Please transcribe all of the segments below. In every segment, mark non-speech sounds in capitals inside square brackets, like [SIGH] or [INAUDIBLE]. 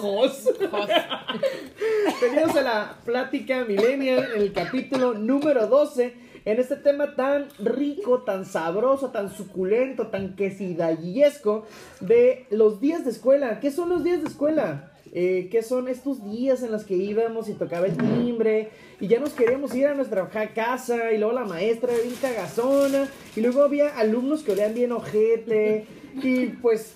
Jos. Bienvenidos [LAUGHS] a la plática millennial en el capítulo número 12. En este tema tan rico, tan sabroso, tan suculento, tan quesidallesco de los días de escuela. ¿Qué son los días de escuela? Eh, ¿Qué son estos días en los que íbamos y tocaba el timbre y ya nos queríamos ir a nuestra casa y luego la maestra era bien cagazona y luego había alumnos que olían bien ojete y pues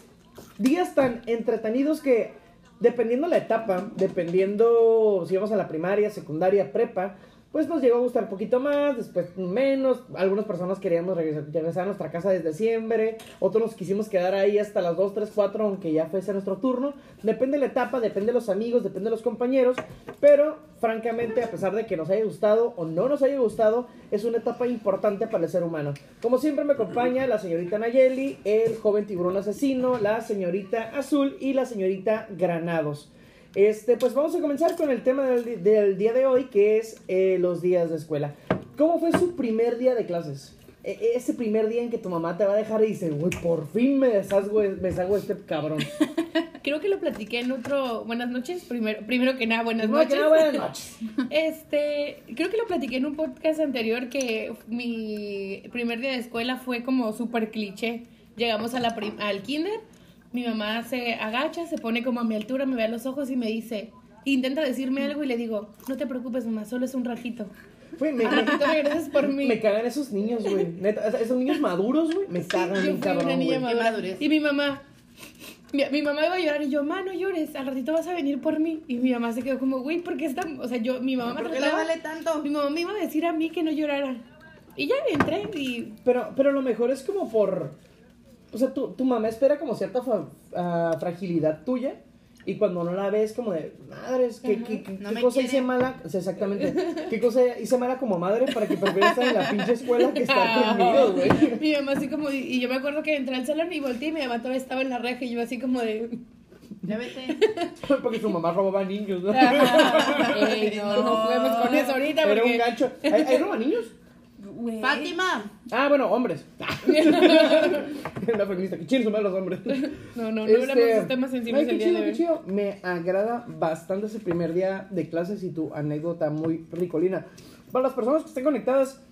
días tan entretenidos que dependiendo la etapa, dependiendo si íbamos a la primaria, secundaria, prepa, pues nos llegó a gustar un poquito más, después menos, algunas personas queríamos regresar, regresar a nuestra casa desde diciembre, otros nos quisimos quedar ahí hasta las 2, 3, 4, aunque ya fuese nuestro turno, depende de la etapa, depende de los amigos, depende de los compañeros, pero francamente a pesar de que nos haya gustado o no nos haya gustado, es una etapa importante para el ser humano. Como siempre me acompaña la señorita Nayeli, el joven tiburón asesino, la señorita Azul y la señorita Granados. Este, pues vamos a comenzar con el tema del, del día de hoy, que es eh, los días de escuela. ¿Cómo fue su primer día de clases? E- e- ese primer día en que tu mamá te va a dejar y dice, güey, por fin me deshago, me de este cabrón. [LAUGHS] Creo que lo platiqué en otro. Buenas noches. Primero, primero que nada, buenas Primero que noches. nada, buenas noches. [LAUGHS] Este, creo que lo platiqué en un podcast anterior que mi primer día de escuela fue como súper cliché. Llegamos a la al kinder, mi mamá se agacha, se pone como a mi altura, me ve a los ojos y me dice, intenta decirme algo y le digo, no te preocupes mamá, solo es un ratito. Güey, me, [LAUGHS] regresas por mí. me cagan esos niños, güey. Neta, esos niños maduros, güey, me cagan Yo bien fui cabrón, una niña madurez. Y mi mamá, mi, mi mamá iba a llorar y yo, ma, no llores, al ratito vas a venir por mí. Y mi mamá se quedó como, güey, ¿por qué está? O sea, yo, mi mamá me ¿Por qué le trataba- vale tanto? Mi mamá me iba a decir a mí que no llorara. Y ya entré y Pero, pero lo mejor es como por. O sea, tu, tu mamá espera como cierta fa- ah, fragilidad tuya. Y cuando no la ves, como de, madres, ¿qué, qué, qué- No qué me cosa quiere". hice mala? Sí, exactamente. ¿Qué cosa hice mala como madre para que prefiera estar en la pinche escuela que estar conmigo, güey? mi mamá así como, y yo me acuerdo que entré al salón y volteé y mi mamá todavía estaba en la reja y yo así como de... Ya vete. [LAUGHS] Porque su mamá robaba niños, ¿no? [LAUGHS] Ey, no, no juguemos con eso ahorita Era un porque... gancho. ¿Hay, hay roba niños? Güey. Fátima. Ah, bueno, hombres. [LAUGHS] Una feminista. Que chido los hombres. No, no, no Este, hablamos de temas sensibles ay, qué el día chido, de qué hoy. chido. Me agrada bastante ese primer día de clases y tu anécdota muy ricolina. Para las personas que estén conectadas,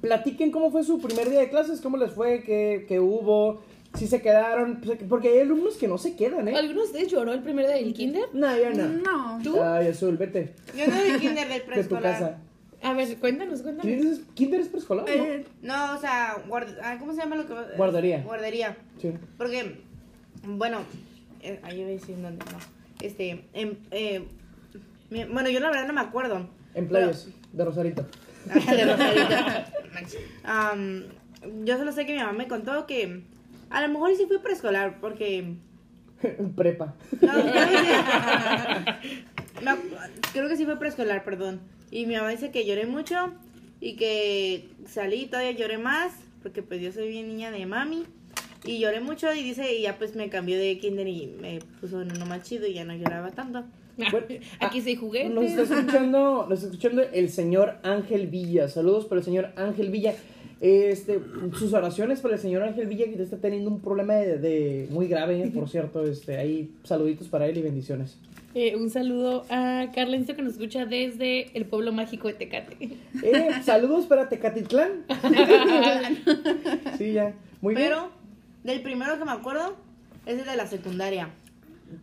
platiquen cómo fue su primer día de clases, cómo les fue, qué, qué hubo, si se quedaron, pues, porque hay alumnos que no se quedan, ¿eh? ¿Algunos de ustedes lloró el primer día del kinder? No, yo no. No. ¿Tú? Ay, Azul, vete Yo no de kinder del de tu preescolar. casa. A ver, cuéntanos, cuéntanos. ¿Kinder es, preescolar? ¿no? Eh, No, o sea, guard- ah, ¿cómo se llama lo que Guardería. Guardería. Sí. Porque, bueno, eh, ahí voy a decir dónde, no. Este, em, eh, mi- bueno, yo la verdad no me acuerdo. En playas, de Rosarito. [LAUGHS] De Rosarito. [LAUGHS] Am, yo solo sé que mi mamá me contó que a lo mejor sí fui preescolar, porque [LAUGHS] Prepa. No. No, creo que sí fue preescolar, perdón. Y mi mamá dice que lloré mucho y que salí y todavía lloré más, porque pues yo soy bien niña de mami. Y lloré mucho y dice, y ya pues me cambió de kinder y me puso en uno más chido y ya no lloraba tanto. [LAUGHS] Bueno, Aquí se juguete. Nos está escuchando, nos está escuchando el señor Ángel Villa. Saludos para el señor Ángel Villa. Este, sus oraciones para el señor Ángel Villa que está teniendo un problema de, de- muy grave, por cierto. Este, ahí saluditos para él y bendiciones. Eh, un saludo a Carlencito que nos escucha desde el pueblo mágico de Tecate. Eh, saludos para Tecatitlán. [LAUGHS] sí, ya. Muy bien. Pero del primero que me acuerdo es el de la secundaria.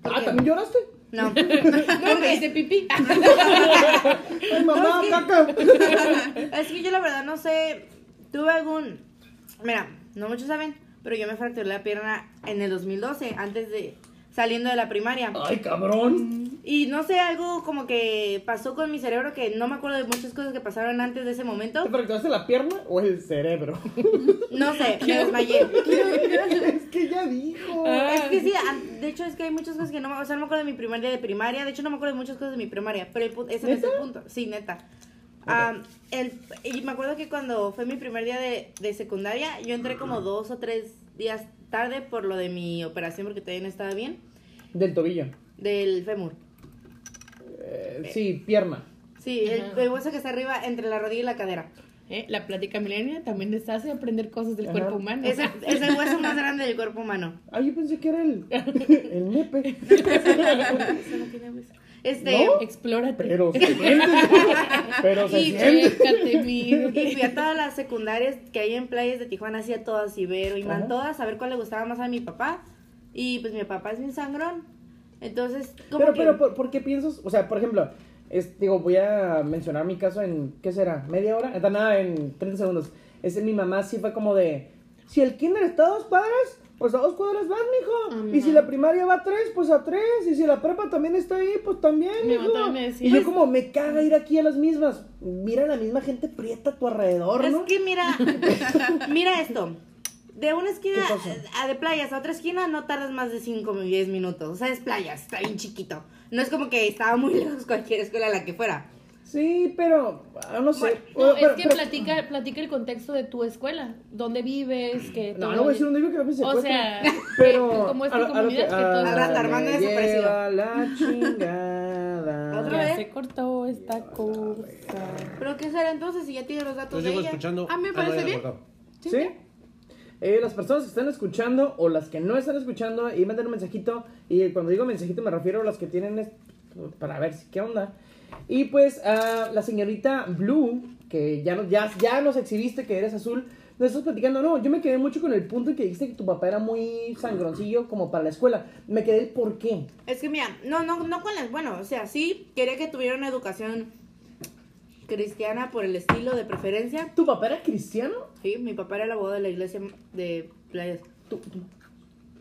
Ah, ¿también lloraste? No, [LAUGHS] No, que hice pipí. [LAUGHS] Ay, mamá, caca. es que yo la verdad no sé, tuve algún, mira, no muchos saben, pero yo me fracturé la pierna en el 2012, antes de, saliendo de la primaria. Ay, cabrón. Y no sé, algo como que pasó con mi cerebro que no me acuerdo de muchas cosas que pasaron antes de ese momento. ¿Te fracturaste la pierna o el cerebro? [LAUGHS] No sé, me desmayé. es que ya dijo. Es que sí, de hecho es que hay muchas cosas que no me, o sea, no me acuerdo de mi primer día de primaria, de hecho no me acuerdo de muchas cosas de mi primaria, pero el, ese es el punto, sí, neta. Ah, el, y me acuerdo que cuando fue mi primer día de, de secundaria, yo entré como dos o tres días tarde por lo de mi operación porque todavía no estaba bien, Del tobillo. del fémur. Eh, sí, pierna. Sí, el, hueso que está arriba entre la rodilla y la cadera. ¿eh? La plática milenia también les hace aprender cosas del Ajá. cuerpo humano. Es el, es el hueso más grande del cuerpo humano. Ah, yo pensé que era el, [LAUGHS] el nepe. [LAUGHS] Eso no tiene hueso. Este, ¿No? Explórate. Pero se [LAUGHS] siente. Pero se Y siente. [LAUGHS] Y fui a todas las secundarias que hay en playas de Tijuana, así a todas, Ibero, y man, todas, a ver cuál le gustaba más a mi papá. Y pues mi papá es bien sangrón. Entonces, como Pero, que... pero, ¿por, por qué piensas? O sea, por ejemplo, es, digo, voy a mencionar mi caso en, ¿qué será? ¿Media hora? Está nada, en 30 segundos. Es mi mamá sí fue como de, si el kinder está a dos cuadras, pues a dos cuadras vas, mijo. Y si la primaria va a tres, pues a tres. Y si la prepa también está ahí, pues también, Mi mijo. me decía. Y yo como, me caga ir aquí a las mismas. Mira la misma gente prieta a tu alrededor, Es ¿no? que mira, [LAUGHS] mira esto. De una esquina ¿Qué pasa? a de playas a otra esquina no tardas más de 5 o 10 minutos. O sea, es playas, está bien chiquito. No es como que estaba muy [LAUGHS] lejos cualquier escuela a la que fuera. Sí, pero, ah, no sé. No, Pero- es que pero- platica, platica el contexto de tu escuela. ¿Dónde vives? Que No, todo- no voy a decir dónde vivo que no me O secuestren. sea, [LAUGHS] pero como es tu a a comunidad, que rato, Armando me desaparecido. lleva la [LAUGHS] chingada. Otra vez. se cortó esta cosa. Pero ¿qué será entonces si ya tiene los datos Los de ella? escuchando. Ah, me no, parece bien. ¿Sí? Eh, las personas que están escuchando o las que no están escuchando y manden un mensajito y cuando digo mensajito me refiero a las que tienen para ver si qué onda. Y pues a la señorita Blue, que ya, no- ya, ya nos exhibiste que eres azul, nos estás platicando, no, yo me quedé mucho con el punto en que dijiste que tu papá era muy sangroncillo como para la escuela. Me quedé el por qué. Es que mira, no, no, no con las, bueno, o sea, sí quería que tuviera una educación cristiana por el estilo de preferencia. ¿Tu papá era cristiano? Sí, mi papá era el abogado de la iglesia de playas. ¿Tu, tu,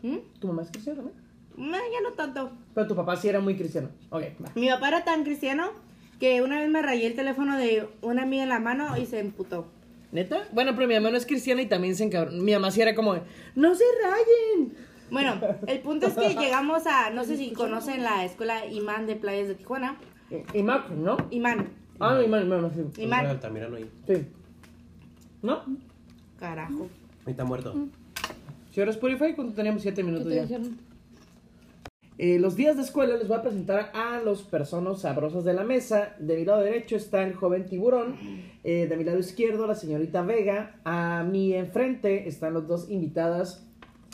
¿Mm? tu mamá es cristiana también? No, ya no tanto. Pero tu papá sí era muy cristiano. Ok, va. Mi papá era tan cristiano que una vez me rayé el teléfono de una amiga en la mano y se emputó. ¿Neta? Bueno, pero mi mamá no es cristiana y también se encabrón. Mi mamá sí era como, de, no se rayen. Bueno, el punto es que [LAUGHS] llegamos a, no sé si conocen la escuela Imán de Playas de Tijuana. Mac, ¿no? Imán, Ah, no, Imán, Imán, sí. Imán. Altamirano ahí. Sí. ¿No? carajo. Ahí está muerto. Si ahora Spotify, ¿cuánto teníamos? Siete ¿Qué minutos te ya. dijeron? Eh, los días de escuela les voy a presentar a los personas sabrosas de la mesa. De mi lado derecho está el joven tiburón. Eh, de mi lado izquierdo la señorita Vega. A mi enfrente están los dos invitadas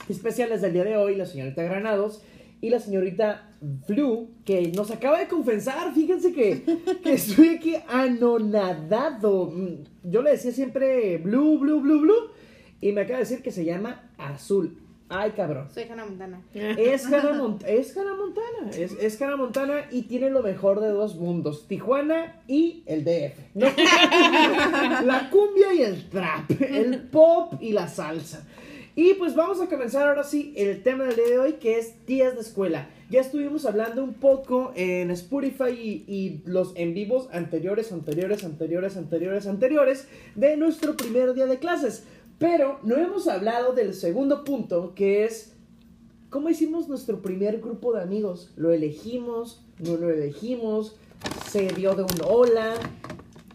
especiales del día de hoy, la señorita Granados y la señorita Blue, que nos acaba de confesar. Fíjense que, que estoy aquí anonadado. Mm, Yo le decía siempre Blue, Blue, Blue, Blue. Y me acaba de decir que se llama Azul. Ay, cabrón. Soy Hannah Montana. [LAUGHS] Es Hannah, [LAUGHS] Mont- es Hannah Montana. Es, es Hannah Montana y tiene lo mejor de dos mundos: Tijuana y el DF. ¿no? [LAUGHS] la cumbia y el trap. El pop y la salsa. Y pues vamos a comenzar ahora sí el tema del día de hoy que es días de escuela. Ya estuvimos hablando un poco en Spotify y, y los en vivos anteriores, anteriores, anteriores, anteriores, anteriores de nuestro primer día de clases. Pero no hemos hablado del segundo punto que es ¿Cómo hicimos nuestro primer grupo de amigos? ¿Lo elegimos? ¿No lo elegimos? ¿Se dio de un hola?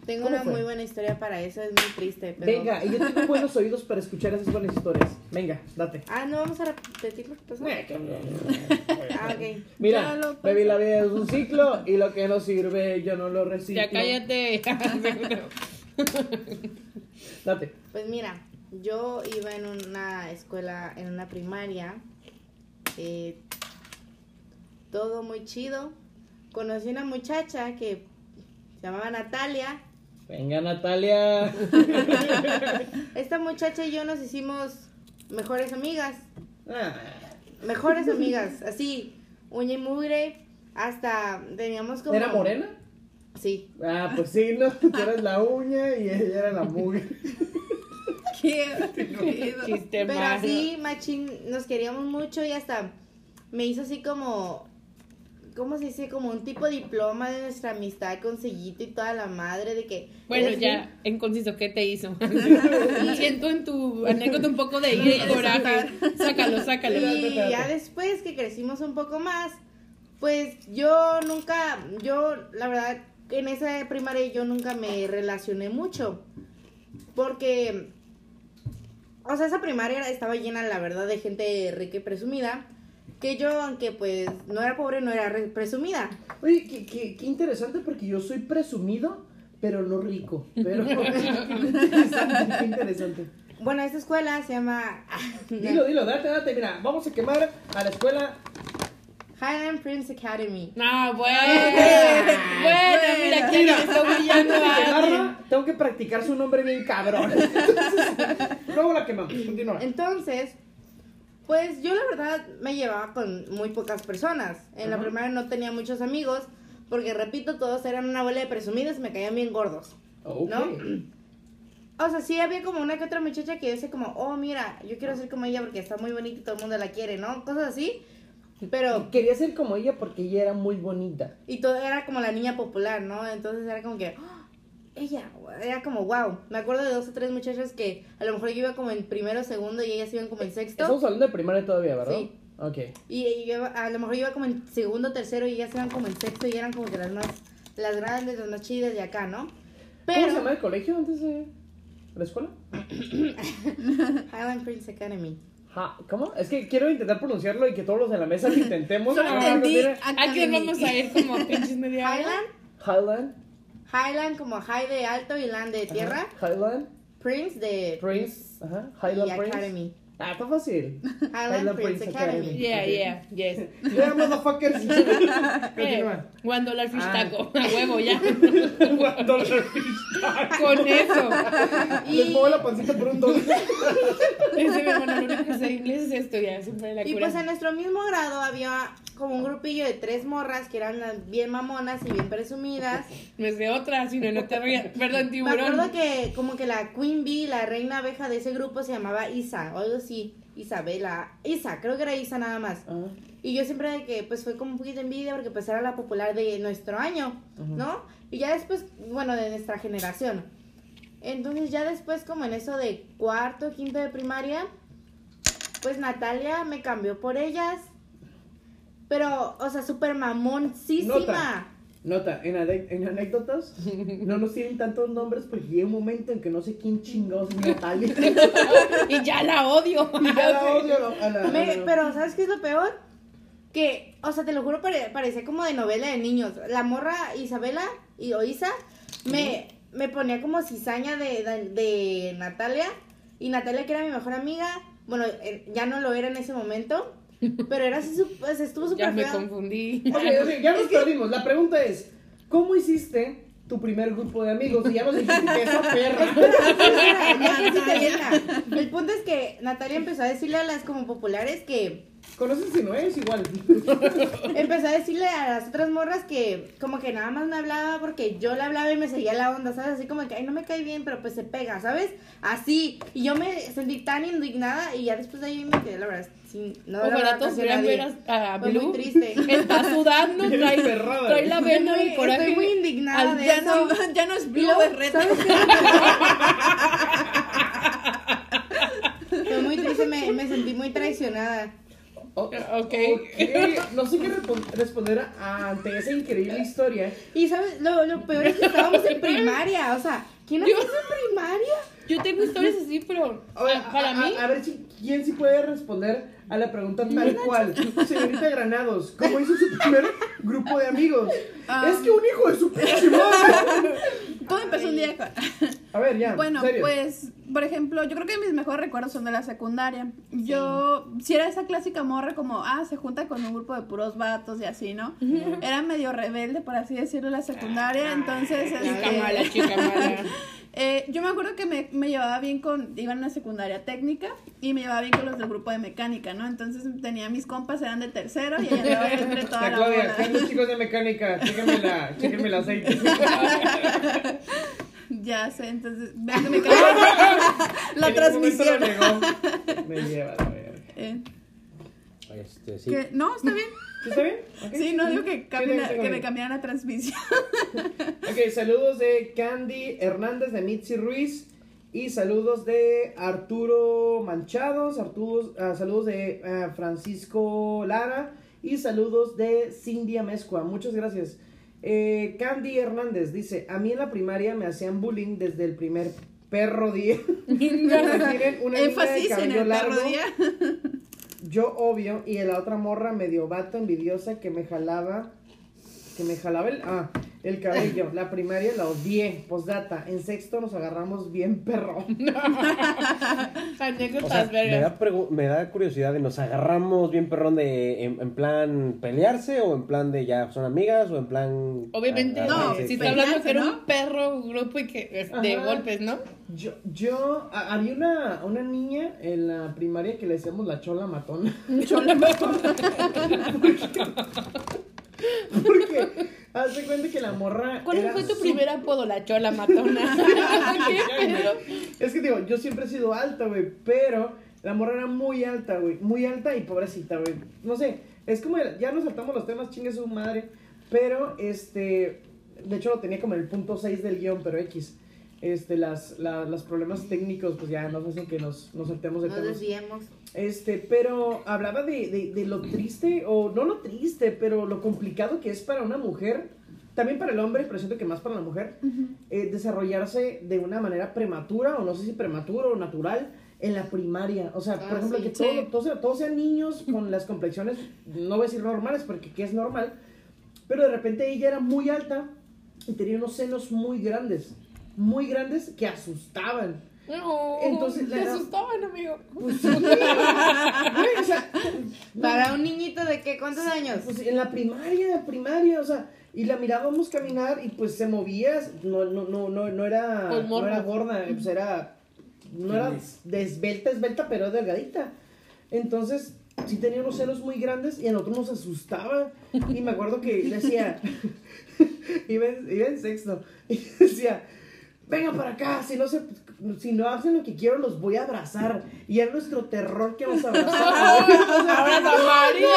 Tengo ¿Cómo una fue? muy buena historia para eso, es muy triste. Pero... Venga, y yo tengo [LAUGHS] buenos oídos para escuchar esas buenas historias. Venga, date. Ah, no vamos a repetir lo que pasó. [LAUGHS] Ah, ok. Mira, baby, pasó. la vida es un ciclo y lo que no sirve yo no lo reciclo. Ya cállate. [LAUGHS] Date. Pues mira, yo iba en una escuela, en una primaria, eh, todo muy chido. Conocí una muchacha que se llamaba Natalia. Venga, Natalia. [LAUGHS] Esta muchacha y yo nos hicimos mejores amigas. Ah, Mejores [LAUGHS] amigas, así, uña y mugre. Hasta teníamos como. ¿Era morena? Sí. Ah, pues sí, ¿no? [LAUGHS] Tú eras la uña y ella era la mugre. [LAUGHS] [LAUGHS] Chiste Pero malo. así, machín, nos queríamos mucho y hasta me hizo así como, ¿cómo se dice? Como un tipo de diploma de nuestra amistad con sellito y toda la madre de que... Bueno, ya, en conciso, ¿qué te hizo? [LAUGHS] Siento en tu anécdota un poco de ira y coraje. Sácalo, sácalo. Y ya después que crecimos un poco más, pues yo nunca, yo la verdad, en esa primaria yo nunca me relacioné mucho. Porque, o sea, esa primaria estaba llena, la verdad, de gente rica y presumida. Que yo, aunque pues no era pobre, no era re- presumida. Oye, qué, qué- qué interesante porque yo soy presumido, pero no rico. Pero [LAUGHS] interesante, qué interesante. Bueno, esta escuela se llama Dilo, dilo, date, date. Mira, vamos a quemar a la escuela. Highland Prince Academy. No, [LAUGHS] bueno. bueno, mira, aquí Mira, está alguien. quemarla, tengo que practicar su nombre bien cabrón. Entonces, [LAUGHS] luego la quemamos. Continúa. Entonces, pues yo la verdad me llevaba con muy pocas personas. En la Ajá. primera no tenía muchos amigos, porque repito, todos eran una bola de presumidos y me caían bien gordos. Ok. ¿no? O sea, sí había como una que otra muchacha que dice como, oh, mira, yo quiero ser como ella porque está muy bonita y todo el mundo la quiere, ¿no? Cosas así. Pero, Quería ser como ella porque ella era muy bonita. y todo era como la niña popular, ¿no? Entonces era como que, "Oh, ella, era como, wow. Me acuerdo de dos o tres muchachas que a lo mejor yo iba como en primero o segundo y ellas iban como en sexto. Estamos hablando de primaria todavía, ¿verdad? Sí. Ok. Y, y yo, a lo mejor yo iba como en segundo, tercero y ellas iban como en sexto y eran como que las más, las grandes, las más chidas de acá, ¿no? ¿Cómo se llama el colegio antes de la escuela? [COUGHS] Highland Prince Academy. Ja- ¿Cómo? Es que quiero intentar pronunciarlo y que todos los de la mesa lo intentemos. [LAUGHS] Solo Ah, entendí. Aquí vamos a ir como [LAUGHS] pinches media. Highland, Highland. Highland como high de alto y land de tierra. Ajá. Highland. Prince de Prince. Ajá. y Highland Prince. Academy. Ah, está fácil. Highland, Prince, Academy. Yeah, yeah, yes. [LAUGHS] Yeah, motherfuckers. [LAUGHS] Eh, Continúa. one dollar fish Ah. taco. A huevo, ya. [LAUGHS] One dollar fish taco. Con eso. Les muevo la pancita por un dólar. Ese mi hermano, lo único que sé inglés es esto, ya. Siempre la Y cura. pues en nuestro mismo grado había como un grupillo de tres morras que eran bien mamonas y bien presumidas. No es de otra, sino no te rías. Perdón, Me tiburón. acuerdo que como que la Queen Bee, la reina abeja de ese grupo se llamaba Isa, o algo así. Isabela. Isa, creo que era Isa nada más. Y yo siempre de que pues fue como un poquito de envidia porque pues era la popular de nuestro año, ¿no? Y ya después, bueno, de nuestra generación. Entonces ya después como en eso de cuarto, quinto de primaria, pues Natalia me cambió por ellas. Pero, o sea, súper mamoncísima. Nota. Nota, en, ade- en anécdotas [LAUGHS] no nos tienen tantos nombres porque llega un momento en que no sé quién chingados es [LAUGHS] Natalia. Y ya la odio. [LAUGHS] y ya la odio a la- a la- Me- a la- pero, ¿sabes qué es lo peor? Que, o sea, te lo juro, pare- parecía como de novela de niños. La morra Isabela y, o Isa me, me ponía como cizaña de, de, de Natalia. Y Natalia, que era mi mejor amiga, bueno, eh, ya no lo era en ese momento. Pero era así, su- pues, estuvo Ya súper me fea. confundí. Ok, ok, ya nos perdimos. La pregunta es, ¿cómo hiciste tu primer grupo de amigos? Y ya nos dijiste que esa perra. Espera, espera, ya que sí te avienta. El punto es que Natalia empezó a decirle a las como populares que ¿Conoces si no es igual? [LAUGHS] empezó a decirle a las otras morras que como que nada más me hablaba porque yo le hablaba y me seguía la onda, ¿sabes? Así como que, ay, no me cae bien, pero pues se pega, ¿sabes? Así. Y yo me sentí tan indignada y ya después de ahí me quedé, la verdad, sin, no Ojalá todos nadie. ver a, a Fue muy Blue. triste. [LAUGHS] Está sudando, trae, trae la vena Estoy del muy- coraje. Estoy muy indignada al- de Ya eso. no, ya no es Blue, es Reto. ¿sabes qué? [LAUGHS] Fue muy triste, me, me sentí muy traicionada. O- Ok. ok, No sé qué responder ante esa increíble historia. Y sabes, lo, lo peor es que estábamos en primaria, o sea, ¿quién hace eso en primaria? Yo tengo historias así, pero A ver, ah, para a- mí, A, a ver si, quién sí puede responder a la pregunta tal cual. Señorita Granados, ¿cómo hizo su primer grupo de amigos? Ah. es que un hijo de su pinche madre. Todo empezó un día. A ver, ya. Bueno, serio. pues, por ejemplo, yo creo que mis mejores recuerdos son de la secundaria. Yo, si era esa clásica morra como, ah, se junta con un grupo de puros vatos y así, ¿no? Era medio rebelde, por así decirlo, en la secundaria, entonces... chica este, mala, chica mala. [LAUGHS] eh, yo me acuerdo que me, me llevaba bien con, iba en una secundaria técnica y me llevaba bien con los del grupo de mecánica, ¿no? Entonces tenía mis compas, eran de tercero y ahí andaba yo entre toda La la Claudia, bola. ¿qué onda, chicos de mecánica? Chéquenme, la, chéquenme el aceite. [LAUGHS] Ya sé, entonces, ven que me cayó [LAUGHS] la transmisión. Me lleva la verga. Eh, Este, sí. no, está bien. ¿Sí ¿Está bien? Ok. Sí, no digo que, que me cambiaran la transmisión. Ok, saludos de Candy Hernández de Mitzi Ruiz. Y saludos de Arturo Manchados. Arturos, ah, saludos de ah, Francisco Lara. Y saludos de Cindy Amezcua. Muchas gracias. Eh, Candy Hernández dice: A mí en la primaria me hacían bullying desde el primer perro día. [LAUGHS] [LAUGHS] Una Énfasis en el largo. perro día. [LAUGHS] Yo, obvio, y la otra morra medio vato envidiosa que me jalaba. Que me jalaba el. Ah, El cabello, la primaria la odié. Postdata, en sexto nos agarramos bien perro. [LAUGHS] O sea, me da, pregu- me da curiosidad de nos agarramos bien perrón de en, en plan pelearse o en plan de ya son amigas o en plan Obviamente, No, si sí, está hablando que era ¿no? un perro grupo y que es de Ajá. golpes, ¿no? Yo, yo, a- había una, una niña en la primaria que le decíamos la chola matona. Chola [LAUGHS] Porque, haz de cuenta que la morra. ¿Cuál fue tu su- primer apodo? La chola matona. [LAUGHS] [LAUGHS] Es que digo, yo siempre he sido alta, güey, pero la morra era muy alta, güey, muy alta y pobrecita, güey. No sé, es como, el- ya nos saltamos los temas, chingue su madre, pero este, de hecho lo tenía como en el punto 6 del guion, pero X. Este, las, la- los problemas técnicos, pues ya nos hacen que nos, nos saltemos de Nos temas. desviemos. Este, pero hablaba de, de, de lo triste, o no lo triste, pero lo complicado que es para una mujer, también para el hombre, pero siento que más para la mujer, eh, desarrollarse de una manera prematura, o no sé si prematura o natural, en la primaria. O sea, por Ah, ejemplo, sí. que todo- Sí. todos, sean- todos sean niños con las complexiones, no voy a decir normales, porque ¿qué es normal? Pero de repente ella era muy alta y tenía unos senos muy grandes, muy grandes que asustaban. No, Entonces, te la- asustaban, amigo. Pues sí, o sea, Para un niñito de qué, ¿cuántos años? Pues en la primaria, primaria, o sea, y la mirábamos caminar y pues se movía, no, no, no, no, no era, Pues no era gorda, pues era, no era de esbelta, esbelta, pero delgadita. Entonces, sí tenía unos senos muy grandes y a nosotros nos asustaba. Y me acuerdo que decía, [LAUGHS] iba, en, iba en sexto, y decía, venga para acá, si no se, si no hacen lo que quiero, los voy a abrazar. Y era nuestro terror que. Ahora la [LAUGHS] María.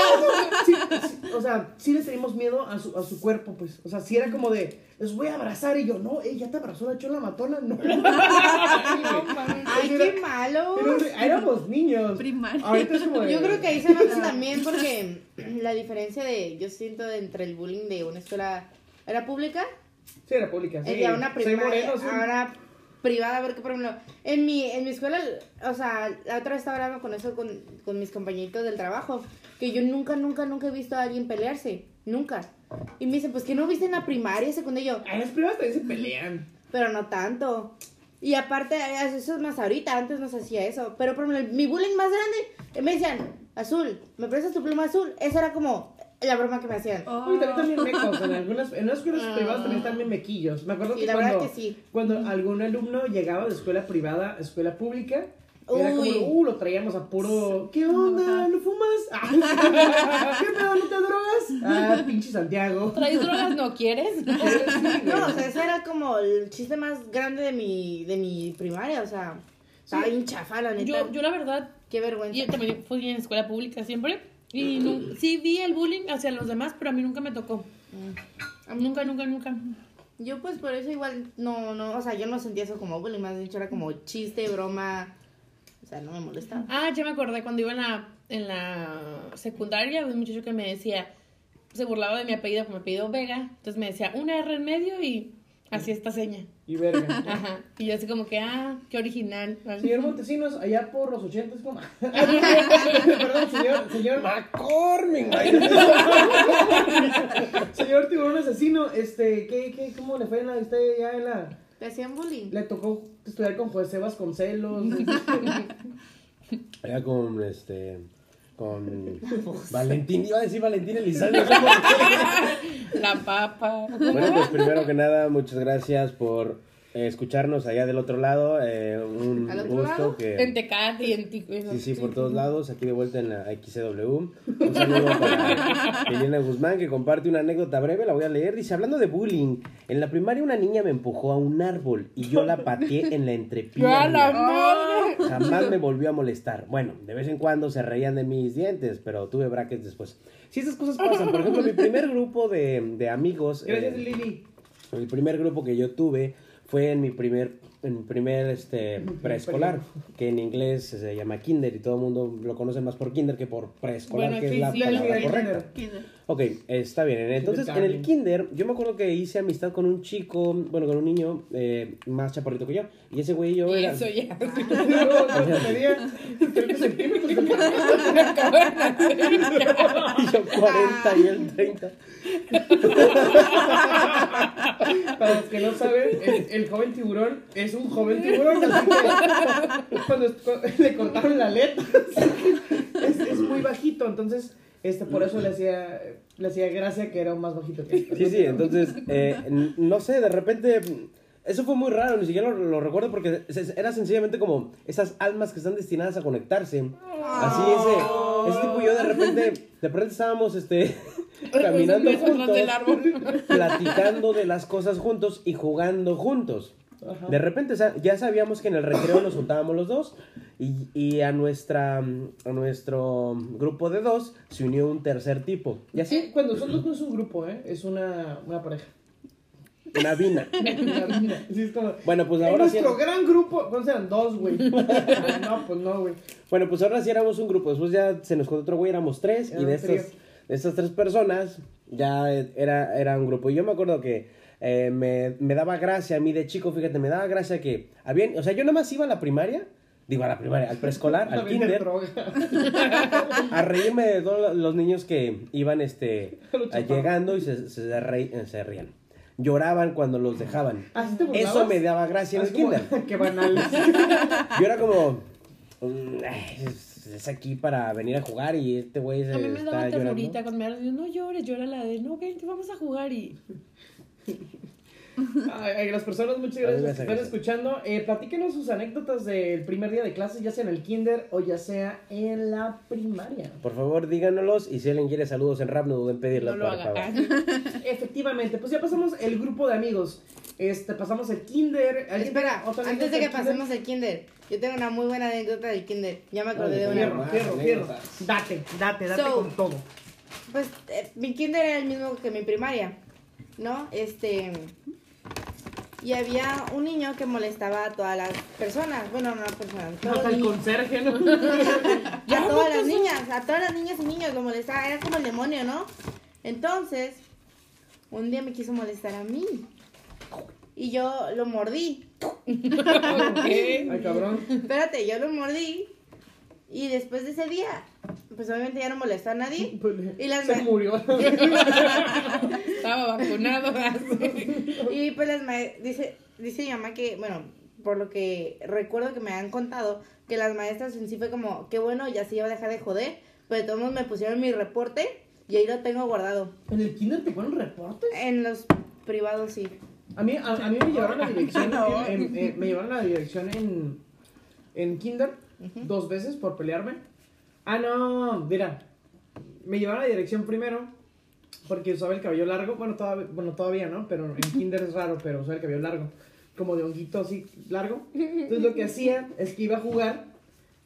Sí, sí, o sea, sí les teníamos miedo a su, a su cuerpo, pues. O sea, sí era como de, les voy a abrazar. Y yo, no, ey, ya te abrazó la chola matona. [LAUGHS] No. Ay, qué malo. Éramos niños. Primaria. Ahorita es como de- Yo creo que ahí se nota [LAUGHS] también porque la diferencia de, yo siento, de entre el bullying de una escuela, ¿era pública? Sí, era pública. Sí. De una Soy primaria, moreno, sí. ahora privada, porque por ejemplo, en mi, en mi escuela, o sea, la otra vez estaba hablando con eso con, con mis compañeritos del trabajo, que yo nunca, nunca, nunca he visto a alguien pelearse, nunca. Y me dicen, pues que no viste en la primaria, secundaria, y yo, Ay, las primas también se pelean. pero no tanto. Y aparte, eso es más ahorita, antes no se hacía eso. Pero por ejemplo, mi bullying más grande, me decían, azul, ¿me prestas tu pluma azul? Esa era como la broma que me hacían. Oh. Uy, también, también mecos. En algunas, en unas escuelas privadas también están bien mequillos. Me acuerdo Sí, que la cuando, verdad que sí. cuando algún alumno llegaba de escuela privada a escuela pública, era como, uh, lo traíamos a puro, ¿qué onda? ¿No fumas? Ah, [LAUGHS] ¿Qué pedo? ¿No te drogas? Ah, pinche Santiago. ¿Traes drogas? ¿No quieres? [LAUGHS] Sí. No, o sea, ese era como el chiste más grande de mi, de mi primaria, o sea, estaba bien chafa, la neta. Yo, yo la verdad, Qué vergüenza. yo también fui en escuela pública siempre. Y nu- sí vi el bullying hacia los demás, pero a mí nunca me tocó. Nunca, nunca, nunca. Yo pues por eso igual no, no, o sea, yo no sentía eso como bullying, más dicho era como chiste, broma, o sea, no me molestaba. Ah, ya me acordé cuando iba en la, en la secundaria, había un muchacho que me decía, se burlaba de mi apellido, como apellido Vega, entonces me decía una R en medio y así esta seña. Y verga. [LAUGHS] Ajá. Y yo así como que, ah, qué original. Señor Montesinos, allá por los ochentas, como. [LAUGHS] Perdón, señor, señor. McCormick, güey. [LAUGHS] Señor tiburón asesino, este, ¿qué, qué, cómo le fue en la, usted ya en la, ¿Te hacían bullying? le tocó estudiar con José Vasconcelos? Allá con este. Con [LAUGHS] Valentín, iba a decir Valentín Elizalde. [LAUGHS] La papa. Bueno, pues primero que nada, muchas gracias por eh, escucharnos allá del otro lado. eh, un ¿Al otro gusto lado? que. En Tecate y en Tico. Sí, sí, por todos lados, aquí de vuelta en la XCW. Un [LAUGHS] saludo para Elena Guzmán que comparte una anécdota breve, la voy a leer. Dice, hablando de bullying, en la primaria una niña me empujó a un árbol y yo la pateé en la [LAUGHS] ¡A la entrepierna. madre! Jamás me volvió a molestar. Bueno, de vez en cuando se reían de mis dientes, pero tuve brackets después. Si estas cosas pasan, por ejemplo, mi primer grupo de, de amigos... Gracias, eh, Lili. el primer grupo que yo tuve fue en mi primer, en mi primer este, preescolar, que en inglés se llama kinder y todo el mundo lo conoce más por kinder que por preescolar, Bueno, que es la palabra correcta. Kinder. Ok, está bien. Entonces, en el kinder, yo me acuerdo que hice amistad con un chico, bueno, con un niño eh, más chaparrito que yo. Y ese güey y yo Y era... eso ya. Y yo 40 y él 30. Para los que no saben, el, el joven tiburón es un joven tiburón. Así que cuando, cuando le cortaron la aleta, es, es muy bajito. Entonces, este, por eso le hacía, le hacía gracia que era más bajito que él. Sí, sí, entonces, eh, no sé, de repente, eso fue muy raro, ni siquiera lo, lo recuerdo porque era sencillamente como esas almas que están destinadas a conectarse. Así, ese, ese tipo y yo de repente, de repente estábamos, este, [LAUGHS] caminando juntos, del árbol. platicando de las cosas juntos y jugando juntos. Ajá. De repente o sea, ya sabíamos que en el recreo nos juntábamos los dos y, y a, nuestra, a nuestro grupo de dos se unió un tercer tipo. Y así, cuando son dos no es un grupo, ¿eh? Es una, una pareja. una vina. [LAUGHS] Bueno, pues en ahora sí. nuestro gran grupo, ¿cuántos eran? Dos, güey. Ah, [LAUGHS] no, pues no, güey. Bueno, pues ahora sí éramos un grupo. Después ya se nos contó otro güey, éramos tres. Era y de estas, de estas tres personas ya era, era un grupo. Y yo me acuerdo que eh, me, me daba gracia a mí de chico, fíjate, me daba gracia que había, o sea, yo nomás iba a la primaria, digo a la primaria, al preescolar, [LAUGHS] al kinder, a reírme de todos los niños que iban este, [LAUGHS] llegando y se, se, reí- se reían. Lloraban cuando los dejaban. ¿Así te burlabas? Eso me daba gracia en el Así como, kinder. [LAUGHS] Qué banal. Yo era como. mm, es, es aquí para venir a jugar y este güey se A mí me daba llorando. ternurita cuando me no llores, llora la de, no, vente, vamos a jugar y... Ay, ay, las personas, muchas A gracias están gracia. escuchando. Eh, platíquenos sus anécdotas del primer día de clases, ya sea en el kinder o ya sea en la primaria. Por favor, díganoslos y si alguien quiere saludos en rap, no duden en pedirlas No acabar. [LAUGHS] Efectivamente, pues ya pasamos el grupo de amigos. Este, pasamos el kinder. ¿Alguien Espera, antes de que pasemos el kinder, yo tengo una muy buena anécdota del kinder. Ya me acordé de una. Fierro, fierro. Date, date, date So- con todo. Pues eh, mi kinder era el mismo que mi primaria, ¿no? Este. Y había un niño que molestaba a todas las personas. Bueno, no personas, todos Hasta el conserje, ¿no? [LAUGHS] Y a todas las niñas, a todas las niñas y niños lo molestaba. Era como el demonio, ¿no? Entonces, un día me quiso molestar a mí. Y yo lo mordí. [LAUGHS] Ay, cabrón. Espérate, yo lo mordí. Y después de ese día, pues obviamente ya no molestó a nadie. [LAUGHS] Y las Se murió. [LAUGHS] [LAUGHS] Estaba vacunado. Y pues las ma- dice, dice mi mamá que, bueno, por lo que recuerdo que me han contado, que las maestras en sí fue como, qué bueno, ya sí iba a dejar de joder, pero de todos modos me pusieron mi reporte y ahí lo tengo guardado. ¿En el kinder te ponen reportes? En los privados sí. A mí, a, a mí me llevaron la dirección, en- en- en- me llevaron la dirección en, en kinder dos veces por pelearme. Ah, no, mira, me llevaron a la dirección primero porque usaba el cabello largo, bueno, todavía, bueno, todavía no, pero en kinder es raro, pero usaba el cabello largo, como de honguito así largo. [LAUGHS] Entonces lo que hacía es que iba a jugar.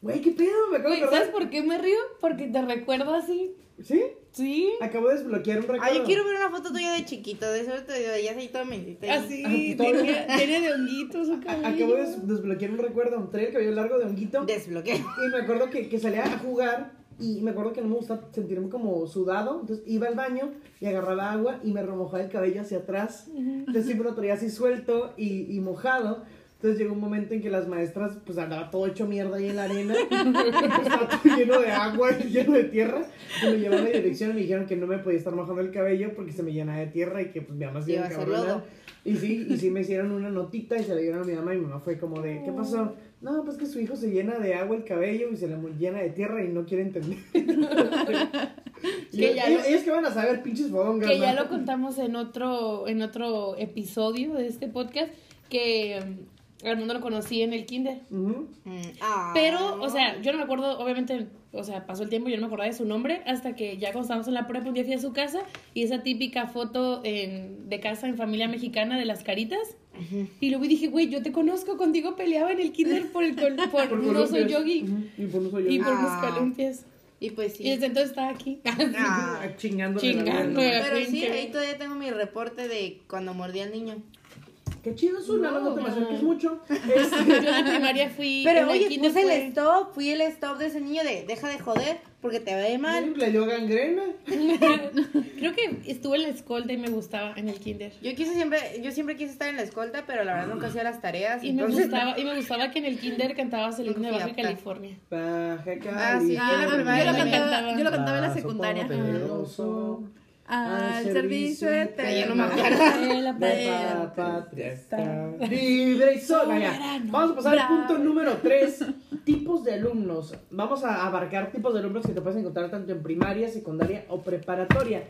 Güey, ¿qué pedo? Me acabo de Güey, ¿sabes por qué me río? Porque te recuerdo así. ¿Sí? Sí. Acabo de desbloquear un recuerdo. Ah, yo quiero ver una foto tuya de chiquito, de eso te digo, ya soy todo mentita. Así, Ah, todo- tenía, tenía de honguitos su cabello. Acabo de des- desbloquear un recuerdo. Traía el cabello largo de honguito. Desbloqueo. Y me acuerdo que, que salía a jugar y me acuerdo que no me gustaba sentirme como sudado. Entonces iba al baño y agarraba agua y me remojaba el cabello hacia atrás. Entonces siempre lo traía así suelto y, y mojado. Entonces llegó un momento en que las maestras, pues andaba todo hecho mierda ahí en la arena. [LAUGHS] Estaba todo lleno de agua y lleno de tierra. Y me llevaron a la dirección y me dijeron que no me podía estar mojando el cabello porque se me llenaba de tierra y que pues mi mamá se iba a. Y sí, y sí me hicieron una notita y se la dieron a mi mamá y mi mamá fue como de, ¿qué pasó? No, pues que su hijo se llena de agua el cabello y se le llena de tierra y no quiere entender. [LAUGHS] Que ya ellos, lo- ellos que van a saber pinches fodongas. que ya ¿no? lo contamos en otro en otro episodio de este podcast que al mundo lo conocí en el kinder Ujú. Mm, ah. pero o sea yo no me acuerdo obviamente o sea pasó el tiempo y yo no me acordaba de su nombre hasta que ya cuando estábamos en la prepa un día fui a su casa y esa típica foto en- de casa en familia mexicana de las caritas y luego dije güey yo te conozco contigo peleaba en el kinder por el col- por, [LAUGHS] Por un oso yogi Ujú, Y por un oso y yogi. por unos Ah. columpias Y pues sí. y desde entonces está aquí Ah. [LAUGHS] Chingando. Pero sí, ahí todavía tengo mi reporte de cuando mordí al niño. Qué chido suena, no, no te me acerques mucho. Este, [LAUGHS] yo en la primaria fui [LAUGHS] Pero el oye, puse fue- el stop, fui el stop de ese niño de deja de joder porque te ve mal. le dio gangrena. [LAUGHS] Creo que estuve en la escolta y me gustaba en el kinder. Yo quise siempre, yo siempre quise estar en la escolta, pero la verdad nunca hacía las tareas. Y me gustaba, y me gustaba que en el kinder cantabas el himno de Baja. California. Baja Ah, sí, Cali. yo Ah, la yo, lo cantaba, encantaba. yo lo cantaba en la secundaria. Al servicio no eterno. acuerdo. De la De la patria está libre y. Soberano. Vamos a pasar al punto número 3. Tipos de alumnos. Vamos a abarcar tipos de alumnos que te puedes encontrar tanto en primaria, secundaria o preparatoria.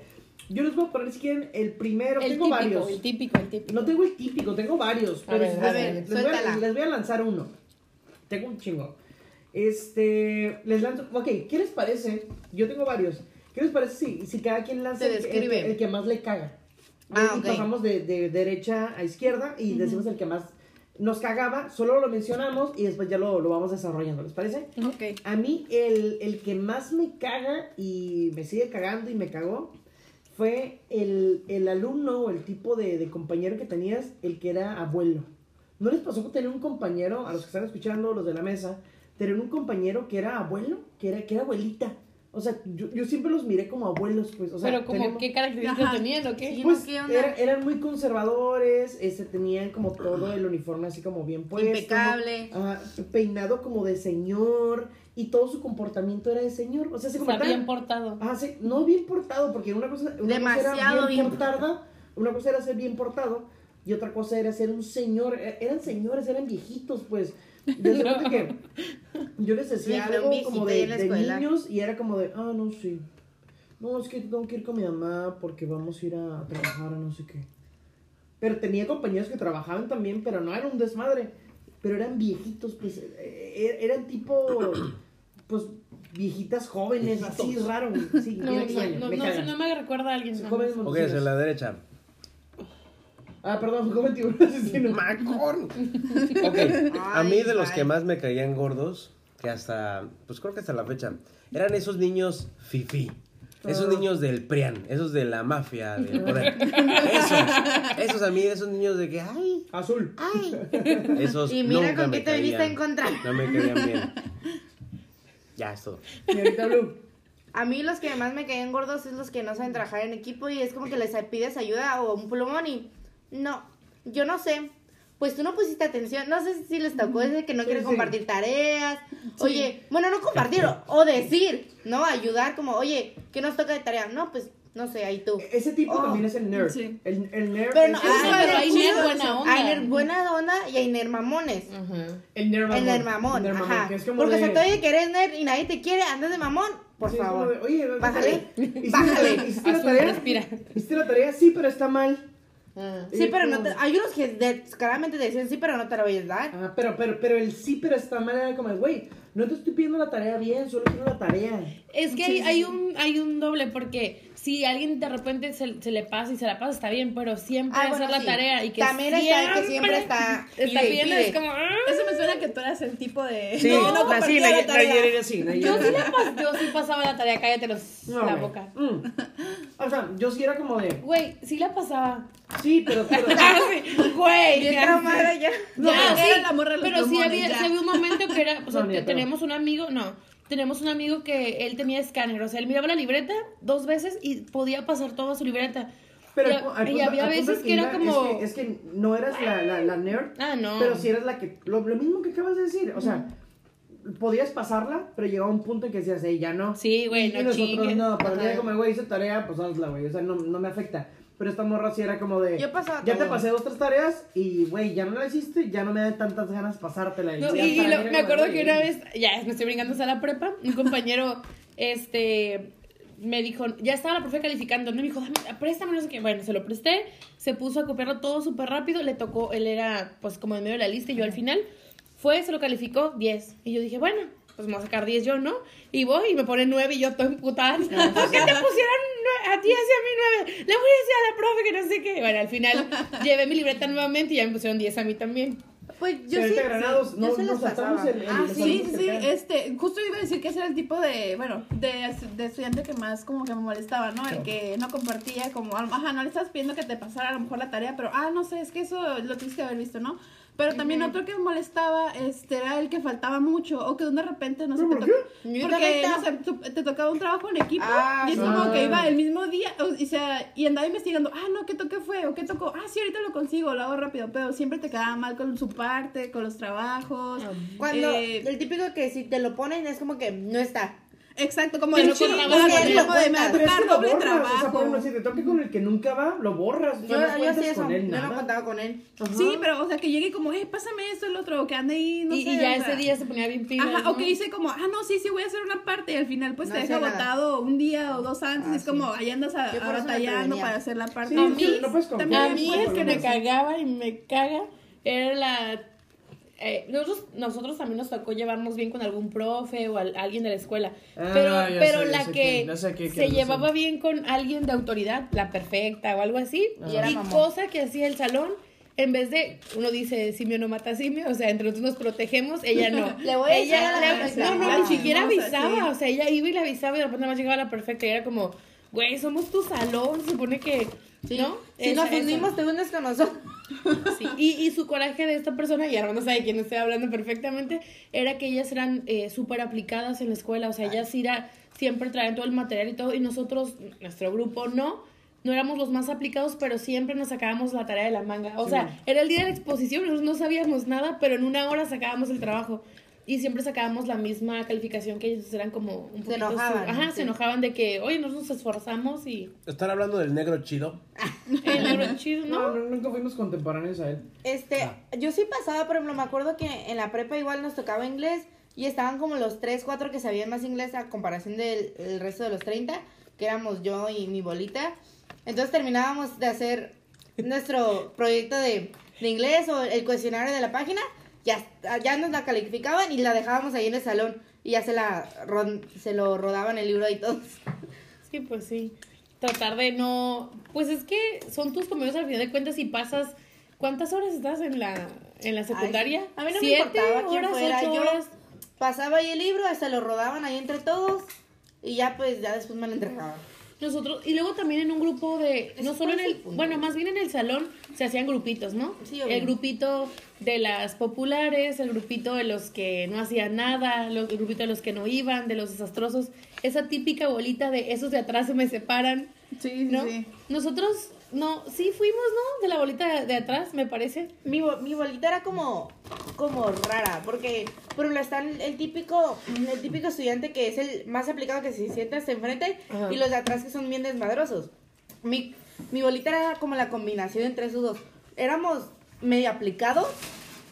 Yo les voy a poner si quieren el primero. El tengo típico, varios. el típico, el típico. No tengo el típico, tengo varios. A Pero ver, les, a ver, les voy a, suéltala. les voy a lanzar uno. Tengo un chingo. Este, les lanzo. Ok, ¿qué les parece? Yo tengo varios. ¿Qué les parece si, si cada quien lanza el, que, el que más le caga? Ah, y ok. pasamos de, de derecha a izquierda y decimos el que más nos cagaba, solo lo mencionamos y después ya lo, lo vamos desarrollando, ¿les parece? Ok. A mí el, el que más me caga y me sigue cagando y me cagó fue el, el alumno o el tipo de, de compañero que tenías, el que era abuelo. ¿No les pasó que tener un compañero, a los que están escuchando, los de la mesa, tener un compañero que era abuelo, que era, que era abuelita? O sea, yo, yo siempre los miré como abuelos, pues. O sea, Pero como, tenemos- ¿qué características Ajá. tenían o qué? Pues ¿qué onda? era- eran muy conservadores, este, tenían como todo el uniforme así como bien puesto. Impecable. Ajá, peinado como de señor y todo su comportamiento era de señor. O sea, se comportaba... bien portado. Ajá, sí, no bien portado, porque una cosa, una Demasiado cosa era bien bien portada, una cosa era ser bien portado y otra cosa era ser un señor. E- Eran señores, eran viejitos, pues. Yo, que yo les decía Sí, algo como de, niños y era como de, ah, no, sí. No, es que tengo que ir con mi mamá porque vamos a ir a trabajar a no sé qué. Pero tenía compañeros que trabajaban también, pero no era un desmadre. Pero eran viejitos, pues. eh, eh, Eran tipo. Pues viejitas jóvenes, así raro. güey. Sí, No, no, me no, cagan. no me recuerda a alguien. Jóvenes Ok, hacia la derecha. Ah, perdón, joven tiburón asesino. ¡Macón! Ok, a mí de los ay. que más me caían gordos, que hasta, pues creo que hasta la fecha, eran esos niños fifi. Esos Ah. niños del PRIAN, esos de la mafia, del [LAUGHS] poder. Esos, esos a mí, esos niños de que, ay, Azul. Ay. [LAUGHS] esos Y mira nunca con me qué te viniste a caían. encontrar. No me caían bien. [LAUGHS] Ya, es todo. Señorita Blue. A mí los que más me caen gordos es los que no saben trabajar en equipo y es como que les pides ayuda o un plumón y no, yo no sé. Pues tú no pusiste atención, no sé si les tocó ese que no Sí, quiere sí. compartir tareas. Oye, bueno, no compartir o, decir, ¿no? Ayudar como, oye, ¿qué nos toca de tarea? No, pues, no sé, ahí tú. Ese tipo Oh. también es el nerd. Sí. El, el nerd Pero no, es ah, pero hay nerd buena onda. Hay nerd buena onda y hay nerd mamones. Ajá. el nerd mamón. El nerd mamón, El nerd ajá. que es como Porque de- se te oye que eres nerd y nadie te quiere, andas de mamón, por Sí, favor. de, Oye, Bájale, ¿hiciste- bájale. [LAUGHS] ¿Hiciste la tarea? respira. ¿Hiciste la tarea? Sí, pero está mal. Ah. Sí, pero no te, hay unos que descaradamente te dicen sí, pero no te la voy a dar. Ah, pero, pero, pero el sí, pero está mal era como, güey, no te estoy pidiendo la tarea bien, solo quiero la tarea. Es que hay, hay un hay un doble porque si alguien de repente se, se le pasa y se la pasa está bien, pero siempre Ah, hacer bueno, la sí. tarea y que También está el que siempre está está pide pide. es como ah. Eso me suena que tú eras el tipo de. Sí, que [LAUGHS] no así, compartía la tarea. así. yo sí la pas- yo sí pasaba la tarea, cállate los, No, la boca. Mm. O sea, yo sí era como de, Güey, sí la pasaba. sí, pero, pero [LAUGHS] Ah, sí, Güey, ya. traumada ya. No, Ya, era sí, la morra pero sí había, ya. sí había un momento que era, o sea, No, tenemos un amigo, no, tenemos un amigo que él tenía escáner, o sea, él miraba la libreta dos veces y podía pasar toda su libreta. Pero y, y había veces que era como, Es que, es que no eras la, la, la nerd, ah, no. pero sí eras la que... Lo, lo mismo que acabas de decir, o sea, podías pasarla, pero llegaba un punto en que decías, hey, ya no. Sí, güey, Y no nosotros chingues. no, era como, güey, hice tarea, pues hazla, güey, o sea, no, no me afecta. Pero esta morra sí era como de... Yo pasaba Ya te pasé dos, tres tareas y, güey, ya no la hiciste, ya no me dan tantas ganas pasártela. No, y, y lo- era me acuerdo que una vez, ya me estoy brincando hasta la prepa, un compañero, [LAUGHS] este, me dijo, ya estaba la profe calificando, ¿no? me dijo, dame, préstame, no sé qué. Bueno, se lo presté, se puso a copiarlo todo súper rápido, le tocó, él era, pues, como en medio de la lista, y yo al final, fue, se lo calificó 10. Y yo dije, bueno, pues me voy a sacar 10 yo, ¿no? Y voy y me pone 9 y yo toda emputada. ¿Por qué te pusieron a 10 y a mí 9? Le voy a decir a la profe que no sé qué. Bueno, al final [LAUGHS] llevé mi libreta nuevamente y ya me pusieron 10 a mí también. Pues yo sí. Señorita Granados, yo no, se nos pasaba. el- el- Ah, sí. Sí, sí, sí, este, justo iba a decir que ese era el tipo de, bueno, de, de estudiante que más como que me molestaba, ¿no? El que no compartía, como, ajá, no le estás pidiendo que te pasara a lo mejor la tarea, pero, ah, no sé, es que eso lo tienes que haber visto, ¿no? Pero también otro que me molestaba, este, era el que faltaba mucho, o que de repente, no sé, ¿Pero te por to- Yo porque, no sé, te tocaba un trabajo en equipo, Ah, y es como que Ah. iba el mismo día, o, y, sea, y andaba investigando, ah, no, ¿qué toque fue? ¿O qué tocó? Ah, sí, ahorita lo consigo, lo hago rápido, pero siempre te quedaba mal con su parte, con los trabajos. Cuando eh, el típico que si te lo ponen es como que no está. Exacto, como el no cortaba como con de me va Pero a es que tocar lo doble borras, o sea, por trabajo. ejemplo, si te toca con el que nunca va, lo borras. Yo, no yo cuentas eso, con él yo no contaba con él. Ajá. Sí, pero, o sea, que llegue como, eh, pásame esto, el otro, que ande ahí, no y, sé. y ya o sea. ese día se ponía bien pilas, Ajá, ¿no? o que dice como, ah, no, sí, sí, voy a hacer una parte y al final pues No te deja nada. botado un día o dos antes Ah, es sí. como, ahí andas a, eso batallando para hacer la parte. Sí, A es mí- no puedes confiar. A mí el que me eso. cagaba y me caga era la... eh, nosotros, nosotros también nos tocó llevarnos bien con algún profe o al- alguien de la escuela. Ah, pero pero sé, la que quién- ya sé qué se llevaba bien con alguien de autoridad, la perfecta o algo así. Y era Y cosa que hacía el salón, en vez de, uno dice simio no mata simio, o sea, entre nosotros nos protegemos, ella no. [LAUGHS] Le voy a ella, la. No, no, ni siquiera avisaba, sí. o sea, ella iba y le avisaba y de repente más llegaba la perfecta y era como, güey, somos tu salón, se supone que, Sí. ¿no? Si Esa- nos esa- fundimos, te hundes con nosotros. Sí, y, y su coraje de esta persona, y Armando sabe de quién estoy hablando perfectamente, era que ellas eran eh, súper aplicadas en la escuela, o sea, ellas ira, siempre traían todo el material y todo, y nosotros, nuestro grupo, no, no éramos los más aplicados, pero siempre nos sacábamos la tarea de la manga. O sea, era el día de la exposición, nosotros no sabíamos nada, pero en una hora sacábamos el trabajo. Y siempre sacábamos la misma calificación que ellos eran como un Se poquito su- enojaban, Ajá, sí. se enojaban de que, oye, nosotros nos esforzamos y... ¿Están hablando del negro chido? [LAUGHS] El negro chido, No, ¿no? nunca fuimos contemporáneos a él. Este, yo sí pasaba, por ejemplo, me acuerdo que en la prepa igual nos tocaba inglés y estaban como los 3, 4 que sabían más inglés a comparación del el resto de los 30, que éramos yo y mi bolita. Entonces terminábamos de hacer nuestro proyecto de, de inglés o el cuestionario de la página, ya, ya nos la calificaban y la dejábamos ahí en el salón y ya se, la, se lo rodaban el libro y todo. [LAUGHS] Sí, pues sí. Tratar de no. Pues es que son tus compañeros al final de cuentas y pasas. ¿Cuántas horas estás en la, en la secundaria? Ay, a mí no ¿Siete me importaba quién horas, fuera. ocho Yo horas? pasaba ahí el libro, hasta lo rodaban ahí entre todos y ya pues ya después me lo entregaban. Nosotros, y luego también en un grupo de, no solo en el, punto. bueno, más bien en el salón se hacían grupitos, ¿no? Sí, el grupito de las populares, el grupito de los que no hacían nada, los- el grupito de los que no iban, de los desastrosos, esa típica bolita de esos de atrás se me separan, Sí, sí, ¿no? sí. Nosotros, no, sí fuimos, ¿no? De la bolita de, de atrás, me parece. Mi, mi bolita era como, como rara, porque por ejemplo está el, el típico, el típico estudiante que es el más aplicado que se sienta hasta enfrente Ajá. y los de atrás que son bien desmadrosos. Mi, mi bolita era como la combinación entre esos dos. Éramos medio aplicados,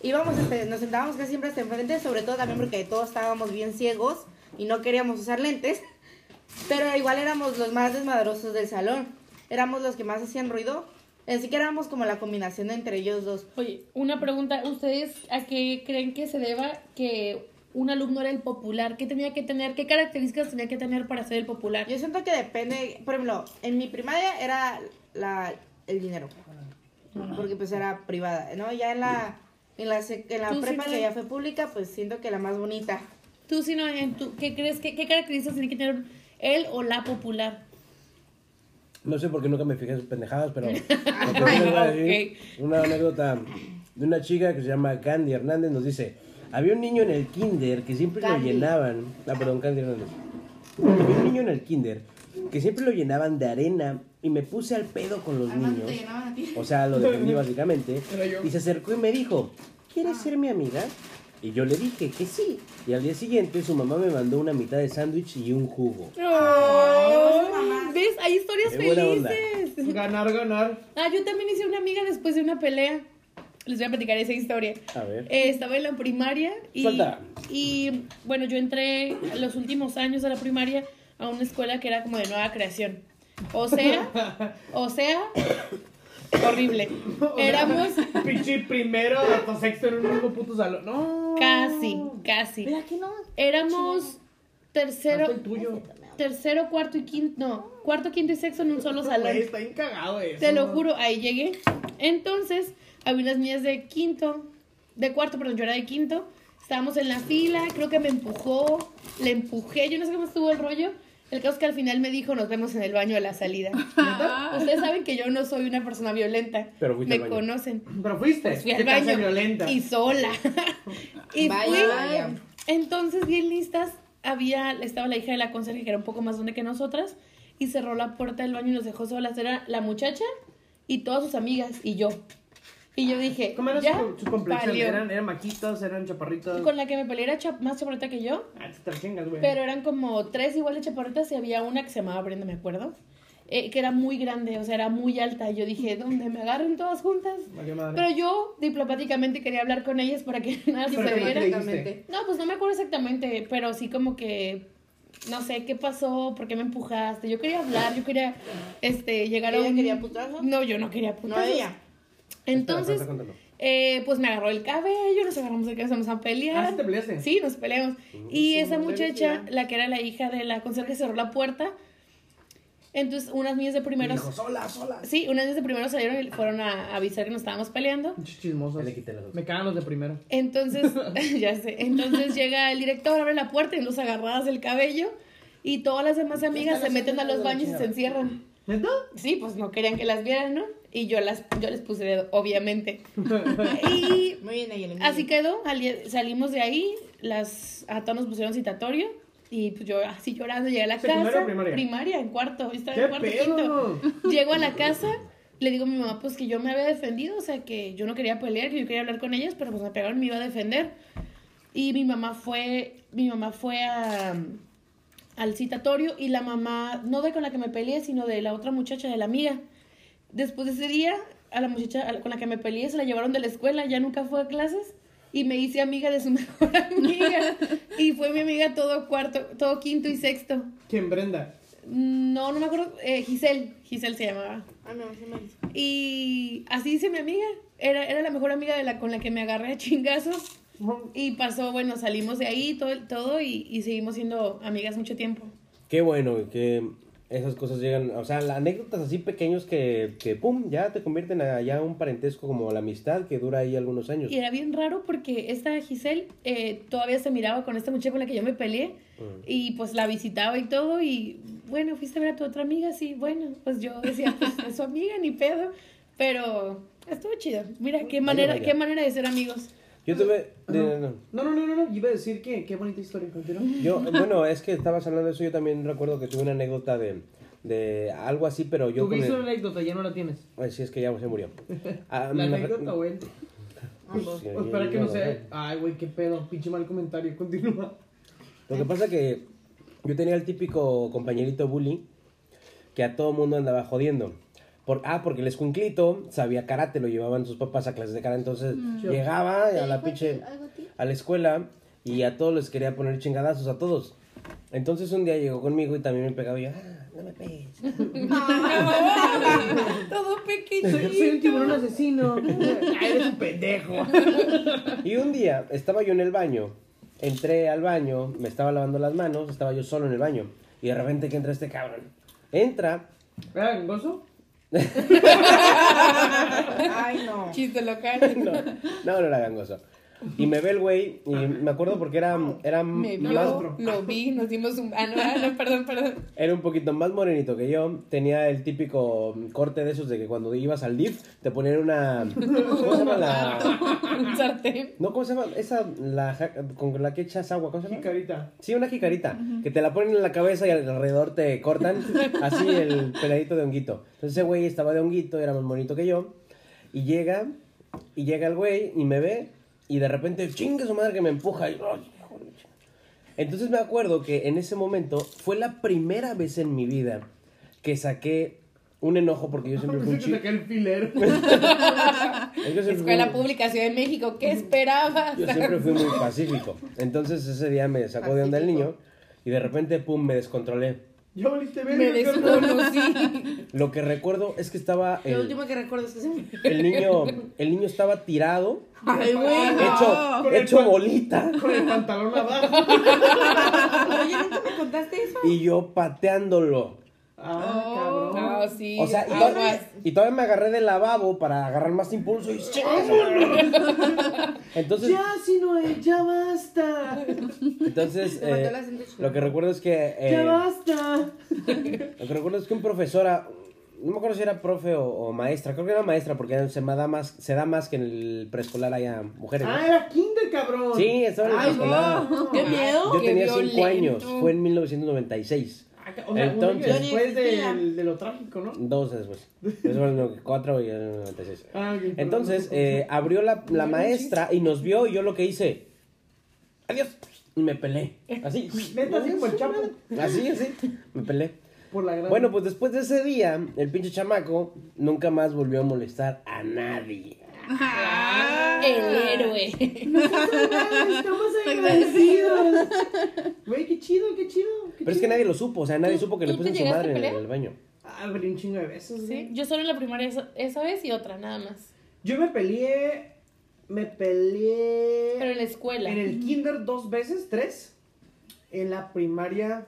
íbamos, este, nos sentábamos casi siempre hasta enfrente, sobre todo también porque todos estábamos bien ciegos y no queríamos usar lentes, pero igual éramos los más desmadrosos del salón. Éramos los que más hacían ruido. Así que éramos como la combinación entre ellos dos. Oye, una pregunta, ¿ustedes a qué creen que se deba que un alumno era el popular? ¿Qué tenía que tener? ¿Qué características tenía que tener para ser el popular? Yo siento que depende, por ejemplo, en mi primaria era la, el dinero, porque pues era privada, ¿no? Ya en la, en la, en la prepa no que ya fue pública, pues siento que la más bonita. Tú, si no, en tu, ¿qué crees? que qué características tiene que tener él o la popular? No sé por qué nunca me fijé en sus pendejadas, pero decir, una anécdota de una chica que se llama Candy Hernández nos dice, había un niño en el kinder que siempre Candy. lo llenaban, ah, perdón, Candy Hernández. Había un niño en el kinder que siempre lo llenaban de arena y me puse al pedo con los niños. O sea, lo defendí básicamente. Y se acercó y me dijo, ¿quieres ser mi amiga? Y yo le dije que sí. Y al día siguiente su mamá me mandó una mitad de sándwich y un jugo. ¿Ves? Hay historias Qué felices. Ganar, ganar. Ah, yo también hice una amiga después de una pelea. Les voy a platicar esa historia. A ver. Eh, estaba en la primaria y, Suelta. y bueno, yo entré los últimos años de la primaria a una escuela que era como de nueva creación. O sea, o sea, horrible. [LAUGHS] Éramos Pinche primero hasta sexto en un mismo puto salón. No. casi, casi. Mira que no. Éramos tercero, Hasta el tuyo. Tercero, cuarto y quinto, no, cuarto, quinto y sexto en un solo [LAUGHS] salón. Está bien cagado eso. Te lo juro, ahí llegué. Entonces, había unas niñas de quinto, de cuarto, perdón, yo era de quinto. Estábamos en la fila, creo que me empujó, le empujé, yo no sé cómo estuvo el rollo. El caso es que al final me dijo, nos vemos en el baño a la salida. [LAUGHS] Ustedes saben que yo no soy una persona violenta. Pero fuiste me al baño. conocen. Pero fuiste. Fui ¿Qué al baño violenta? y sola. [LAUGHS] y Vaya, fui. vaya. Entonces, bien listas, había, estaba la hija de la conserje que era un poco más grande que nosotras y cerró la puerta del baño y nos dejó solas. Era la muchacha y todas sus amigas y yo. Y yo dije, ¿Cómo era ya, su, su complexión? valió. ¿Eran, ¿Eran maquitos? ¿Eran chaparritos? Con la que me peleé era cha- más chaparrita que yo, Ah, te güey. pero eran como tres igual de chaparritas y había una que se llamaba Brenda, me acuerdo, eh, que era muy grande, o sea, era muy alta. Y yo dije, ¿dónde me agarren todas juntas? Madre. Pero yo diplomáticamente quería hablar con ellas para que nada Pero ¿qué sucediera. No, pues no me acuerdo exactamente, pero sí como que no sé qué pasó, por qué me empujaste. Yo quería hablar, yo quería este llegar a ¿Ella un quería putazo? No, yo no quería No putazos. ella. Entonces, Espera, eh, pues me agarró el cabello, nos agarramos el cabello, empezamos a pelear. Ah, ¿sí te peleaste? Sí, nos peleamos. Y su esa muchacha, la que era la hija de la conserje, cerró la puerta. Entonces, unas niñas de primero. Dijo, sola, sola. Sí, unas niñas de primero salieron y fueron a avisar que nos estábamos peleando. Chismosos. Le quité. Me cagan los de primero. Entonces, [LAUGHS] [LAUGHS] ya sé, entonces llega el director, abre la puerta y nos agarradas del cabello y todas las demás amigas se meten a los baños y se encierran. ¿Neta? Sí, pues no querían que las vieran, ¿no? Y yo las yo les puse dedo, obviamente. [LAUGHS] Y Muy bien, ella. así quedó, salimos de ahí, las a todos nos pusieron citatorio y pues yo así llorando llegué a la ¿Secundaria casa. o primaria? en cuarto, estaba ¿Qué en cuarto pedo? quinto. Llego a la casa, le digo a mi mamá pues que yo me había defendido, o sea que yo no quería pelear, que yo quería hablar con ellas, pero pues me pegaron y me iba a defender. Y mi mamá fue, mi mamá fue a, al citatorio y la mamá, no de con la que me peleé, sino de la otra muchacha, de la amiga. Después de ese día, a la muchacha con la que me peleé se la llevaron de la escuela, ya nunca fue a clases y me hice amiga de su [LAUGHS] mejor amiga. y fue mi amiga todo cuarto, todo quinto y sexto. ¿Quién, Brenda? No, no me acuerdo, eh, Giselle, Giselle se llamaba. Ah, no, sí me. Y así dice mi amiga, era, era la mejor amiga de la con la que me agarré a chingazos. Y pasó, bueno, salimos de ahí todo, todo y, y seguimos siendo amigas mucho tiempo. Qué bueno que esas cosas llegan, o sea, las anécdotas así pequeños que, que pum, ya te convierten a ya un parentesco como la amistad que dura ahí algunos años. Y era bien raro porque esta Giselle eh, todavía se miraba con esta muchacha con la que yo me peleé Mm. y pues la visitaba y todo y bueno, fuiste a ver a tu otra amiga, sí, bueno, pues yo decía, pues es su amiga, ni pedo, pero estuvo chido. Mira, qué manera, vaya. qué manera de ser amigos. Yo tuve, no. No, no, no, no, no. Iba a decir que qué bonita historia. Yo, [LAUGHS] bueno, es que estabas hablando de eso, yo también recuerdo que tuve una anécdota de, de algo así, pero yo Tuviste una anécdota, ya no la tienes. Sí, es que ya se murió. [LAUGHS] Ah, ¿La anécdota o él? Pues, espera que no sea. Ay, güey, qué pedo. Pinche mal comentario. Continúa. Lo que pasa que yo tenía el típico compañerito bully que a todo mundo andaba jodiendo. Por, ah, porque el escuinclito sabía karate, lo llevaban sus papás a clases de karate, entonces llegaba a la pinche a la escuela y a todos les quería poner chingadazos a todos. Entonces un día llegó conmigo y también me pegaba y yo, ah, no me pegues. [LAUGHS] Todo pequeño. Soy, soy un tiburón asesino. [LAUGHS] Ay, eres un pendejo. Y un día estaba yo en el baño, entré al baño, me estaba lavando las manos, estaba yo solo en el baño y de repente que entra este cabrón. Entra, ¿Era gangoso? [LAUGHS] Ay, no. Chiste local. [LAUGHS] no, no, no era gangoso. Y me ve el güey, y me acuerdo porque era, era, Me más, vio, lo vi, nos dimos un... Ah, no, ah, no, perdón, perdón. era un poquito más morenito que yo. Tenía el típico corte de esos de que cuando ibas al DIF te ponían una. ¿Cómo se llama la.? [LAUGHS] Un sartén. No, ¿cómo se llama? Esa, la con la que echas agua, ¿cómo se llama? Jicarita. Sí, una jicarita, que te la ponen en la cabeza y alrededor te cortan así el peladito de honguito. Entonces ese güey estaba de honguito, era más bonito que yo, y llega, y llega el güey y me ve, y de repente, chingue su madre que me empuja. y-. Entonces me acuerdo que en ese momento fue la primera vez en mi vida que saqué un enojo porque yo [LAUGHS] siempre fui un chico. saqué el filler. [LAUGHS] [LAUGHS] Escuela Pública Ciudad de México, ¿qué esperabas? Yo siempre fui muy pacífico. Entonces ese día me sacó de onda el niño y de repente, pum, me descontrolé. Ya volviste ver. Me desconocí. [LAUGHS] Lo que recuerdo es que estaba Lo el, último que recuerdo es que se me... el niño, el niño estaba tirado, Ay, güey. hecho, Con el hecho cual- bolita Con el pantalón abajo. [LAUGHS] Oye, ¿nunca me contaste eso? y yo pateándolo. Ah, cabrón. Ah, sí. O sea, y todavía, y todavía me agarré del lavabo para agarrar más impulso y [LAUGHS] entonces, Ya, si no, ya basta. entonces eh, lo que recuerdo es que eh, Ya basta. Lo que recuerdo es que un profesora, no me acuerdo si era profe o, o maestra, creo que era maestra porque se me da más, se da más que en el preescolar haya mujeres. ¿no? Ah, era kinder, cabrón. Sí, estaba en el Ay, preescolar. no. ¡Qué miedo! Yo Qué tenía 5 violento. años, fue en 1996. O sea, un año Entonces- después de, de lo trágico, ¿no? Dos después. Después cuatro y el 96. Ah, ok, Entonces, eh, abrió la, la maestra y nos vio y yo lo que hice, adiós, y me pelé. Así, Neta, así como el Chapo. así, así, me pelé. Por la gran... Bueno, pues después de ese día, el pinche chamaco nunca más volvió a molestar a nadie. El héroe. Estamos agradecidos. Güey, qué chido, qué chido. qué Pero es que nadie lo supo, o sea, nadie ¿Tú- supo que le en su madre en el baño. Ah, pero un chingo de veces. Sí, yo solo en la primaria esa, esa vez y otra, nada más. Yo me peleé. Me peleé. Pero en la escuela. En el kinder dos veces, tres. En la primaria,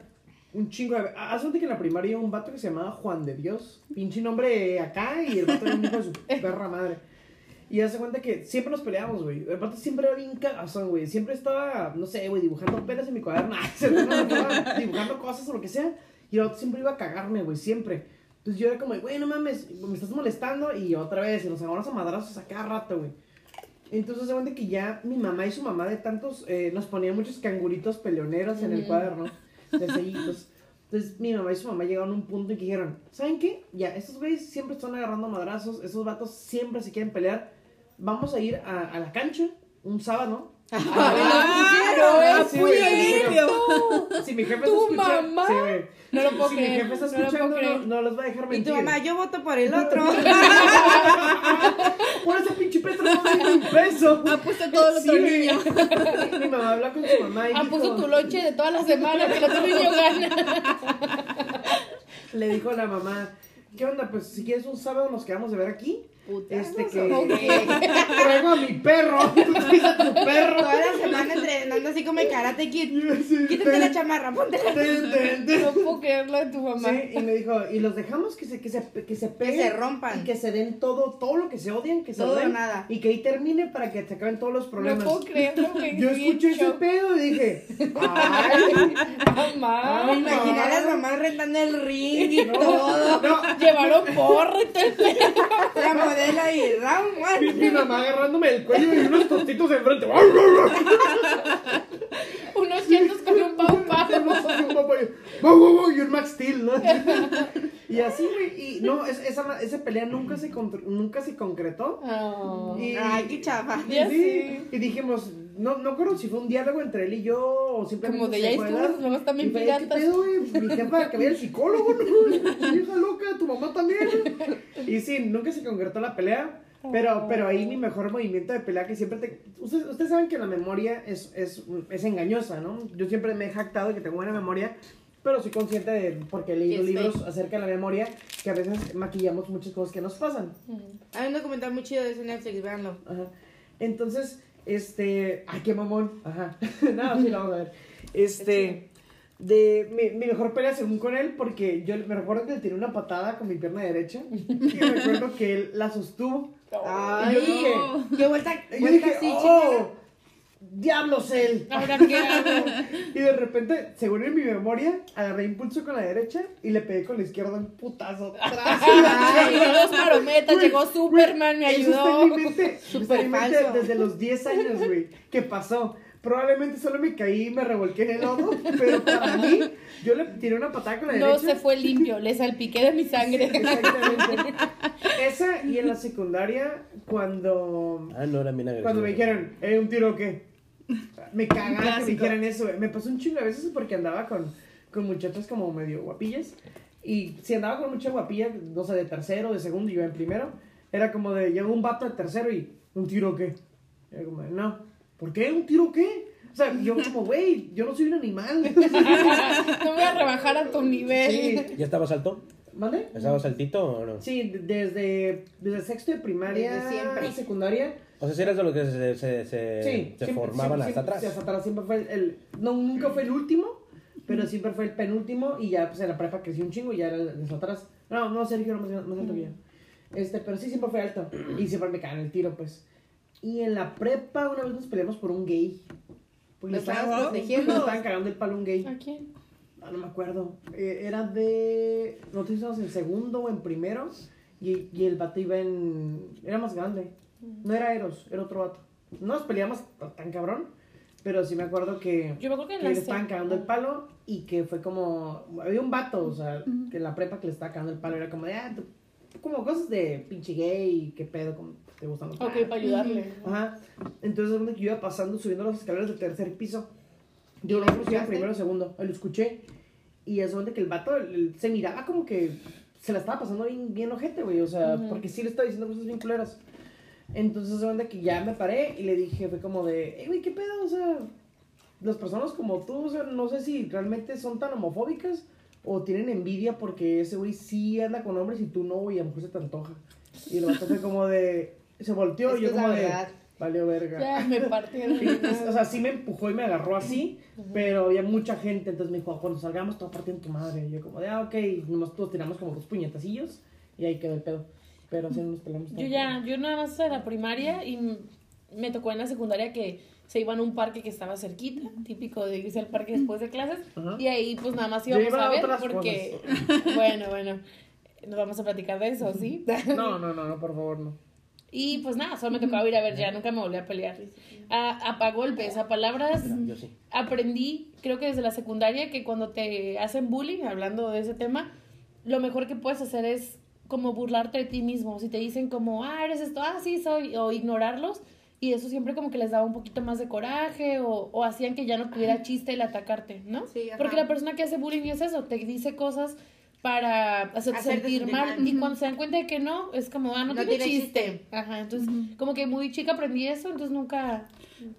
un chingo de... Hace un día que en la primaria un vato que se llamaba Juan de Dios. Pinche nombre acá y el vato era un hijo de su [LAUGHS] perra madre. Y hace cuenta que siempre nos peleábamos, güey. El vato siempre era bien cagazón, güey. Siempre estaba, no sé, güey, dibujando pelas en mi cuaderno. [LAUGHS] Estaba dibujando cosas o lo que sea. Y el vato siempre iba a cagarme, güey, siempre. Entonces yo era como, güey, no mames, me estás molestando. Y otra vez, y nos agarramos a madrazos a cada rato, güey. Entonces se cuenta que ya mi mamá y su mamá de tantos eh, nos ponían muchos canguritos peleoneros en el cuaderno de [LAUGHS] sellitos. Entonces mi mamá y su mamá llegaron a un punto en que dijeron, ¿saben qué? Ya, estos güeyes siempre están agarrando madrazos, esos vatos siempre se quieren pelear. Vamos a ir a, a la cancha un sábado. [LAUGHS] ¡Ah! Si mi jefe ¿Tu está escuchando, mamá? sí. No lo puedo si mi creer, jefe está no escuchando, no, creer. no los va a dejar Y mentir. tu mamá, yo voto por el otro. [LAUGHS] Por ese pinche Petro no un peso. Ha puesto todo el otro Sí, niño. [LAUGHS] Mi mamá habla con su mamá y Ah, dijo, tu lonche de toda la semana que el otro niño gana. le dijo a la mamá, ¿qué onda? Pues si quieres un sábado nos quedamos de ver aquí. Este que, que [LAUGHS] traigo a mi perro. [LAUGHS] Tú traes a tu perro. Toda la semana entrenando así como el karate kid. Quítate la chamarra, ponte la Ten, ten. No puedo creerlo de tu mamá. Sí, y me dijo, y los dejamos que se, que se, que se peguen. se rompan. Y que se den todo, todo lo que se odian, que se Todo den. nada. Y que ahí termine para que se acaben todos los No problemas. puedo creerlo. [LAUGHS] Yo escuché ese pedo y dije, ay, Mamá. Me imaginé a las mamás rentando el ring y no, todo. no. Llevaron porro y todo el pedo. La modelo y round Mi, one. mi mamá agarrándome el cuello y unos tostitos enfrente. Unos chetos con un pau y un Max Steel, ¿no? Y así, güey. Y no, es- esa, esa pelea nunca se, nunca se concretó. Oh. Y, Ay, qué chafa. Sí, y dijimos, no, no acuerdo si fue un diálogo entre él y yo o simplemente. Como de ya estuvo, dar. nomás también Y fue, ¿Qué piratas. pedo, güey? Mi jefa que vea el psicólogo, ¿no? [LAUGHS] Hija loca, tu mamá también. Y sí, nunca se concretó la pelea. Pero, pero ahí mi mejor movimiento de pelea que siempre te... Ustedes, ustedes saben que la memoria es, es, es engañosa, ¿no? Yo siempre me he jactado de que tengo buena memoria, pero soy consciente de, porque he leído libros acerca de la memoria, que a veces maquillamos muchas cosas que nos pasan. Hay un documental muy chido de eso en Netflix, véanlo. Ajá. Entonces, este. Ay, qué mamón. Ajá. [LAUGHS] no, sí, lo vamos a ver. Este. De mi, mi mejor pelea según con él, porque yo me recuerdo que le tiré una patada con mi pierna derecha. Y recuerdo que él la sostuvo. [LAUGHS] Ay, yo dije- qué vuelta, Y yo vuelta dije, así, ¡Oh! ¡Diablos él! Ahora qué hago. [LAUGHS] Y de repente, según en mi memoria, agarré impulso con la derecha y le pegué con la izquierda un putazo. atrás. [LAUGHS] Ay, dos marometas, Güey, llegó Superman, me Eso está ayudó. en mi mente, está en mi mente desde los 10 años, güey. ¿Qué pasó? Probablemente solo me caí y me revolqué en el lodo, pero para mí, yo le tiré una patada con la No derecha. se fue limpio, le salpiqué de mi sangre. [LAUGHS] Exactamente. Esa y en la secundaria, cuando, Ah, no, era bien cuando me dijeron, ¿eh, un tiro o qué? Me cagaba que dijeran eso, güey. Me pasó un chingo de veces porque andaba con, con muchachas como medio guapillas. Y si andaba con mucha guapilla, no sé, de tercero, de segundo, y yo en primero, era como de, llegó un vato de tercero y, ¿un tiro qué? Y era como de, no, ¿por qué? ¿Un tiro qué? O sea, yo como, güey, yo no soy un animal. [LAUGHS] No voy a rebajar a tu nivel. Sí. ¿Ya estabas alto? ¿Vale? ¿Estabas altito o no? Sí, de- desde, desde sexto de primaria, Desde siempre. secundaria. O sea, si eras de los que se, se, se, Sí, se siempre- formaban siempre- hasta atrás. sí, hasta atrás siempre fue el, el- no, nunca fue el último, pero siempre fue el penúltimo y ya pues en la prepa creció un chingo y ya era el de hasta atrás. No, no, Sergio era más, más alto que yo. Este, pero sí siempre fue alto y siempre me cagan el tiro, pues. Y en la prepa una vez nos peleamos por un gay. Porque ¿Lo le estaban, estabas protegiendo? le estaban cagando el palo a un gay. ¿A quién? Ah, no me acuerdo. Eh, era de. Nosotros estábamos en segundo o en primero. Y, y el vato iba en. Era más grande. No era Eros, era otro vato. No nos peleamos tan cabrón. pero sí me acuerdo que, Yo me acuerdo que en que le estaban cagando el palo y que fue como, había un vato, o sea, que en la prepa que le estaba cagando el palo era como de, ah, tú- como cosas de pinche gay, qué pedo, como te gustan los Ok, para ayudarle. Ajá. Entonces, donde yo iba pasando, subiendo las escaleras del tercer piso. Yo no sé si era primero o segundo. Lo escuché. Y es donde que el vato el- el- se miraba como que se la estaba pasando bien, bien ojete, güey. O sea, Ujú. porque sí le estaba diciendo cosas bien culeras. Entonces, es donde que ya me paré y le dije, fue como de, eh, güey, ¿qué pedo? O sea, las personas como tú, o sea, no sé si realmente son tan homofóbicas o tienen envidia porque ese güey sí anda con hombres y tú no, güey, a lo mejor se te antoja. Y vato fue como de, se volteó Es y yo como de, valió verga. Ya me partieron. Y- o sea, sí me empujó y me agarró así, pero había mucha gente, entonces me dijo, cuando salgamos te voy a partir en tu madre. Y yo como de, ah, ok, nomás todos tiramos como dos puñetacillos y ahí quedó el pedo. Pero no nos peleamos Yo ya, yo nada más a la primaria y me tocó en la secundaria que se iban a un parque que estaba cerquita, típico de irse al parque después de clases, Ajá. y ahí pues nada más íbamos iba a a ver otras porque, [LAUGHS] bueno, bueno, nos vamos a platicar de eso, ¿sí? No, no, no, no, por favor, no. Y pues nada, solo me tocaba ir a ver, ya nunca me volví a pelear. A, a golpes, a palabras, Yo sí. aprendí, creo que desde la secundaria, que cuando te hacen bullying, hablando de ese tema, lo mejor que puedes hacer es como burlarte de ti mismo. Si te dicen como, ah, eres esto, ah, sí, soy, o ignorarlos. Y eso siempre como que les daba un poquito más de coraje o, o hacían que ya no tuviera chiste el atacarte, ¿no? Sí. Porque la persona que hace bullying es eso, te dice cosas para hacerte Hacerte sentir sentir mal. mal. Y cuando se dan cuenta de que no, es como, ah, no, No tiene, tiene chiste. chiste. Ajá, entonces como que muy chica aprendí eso, entonces nunca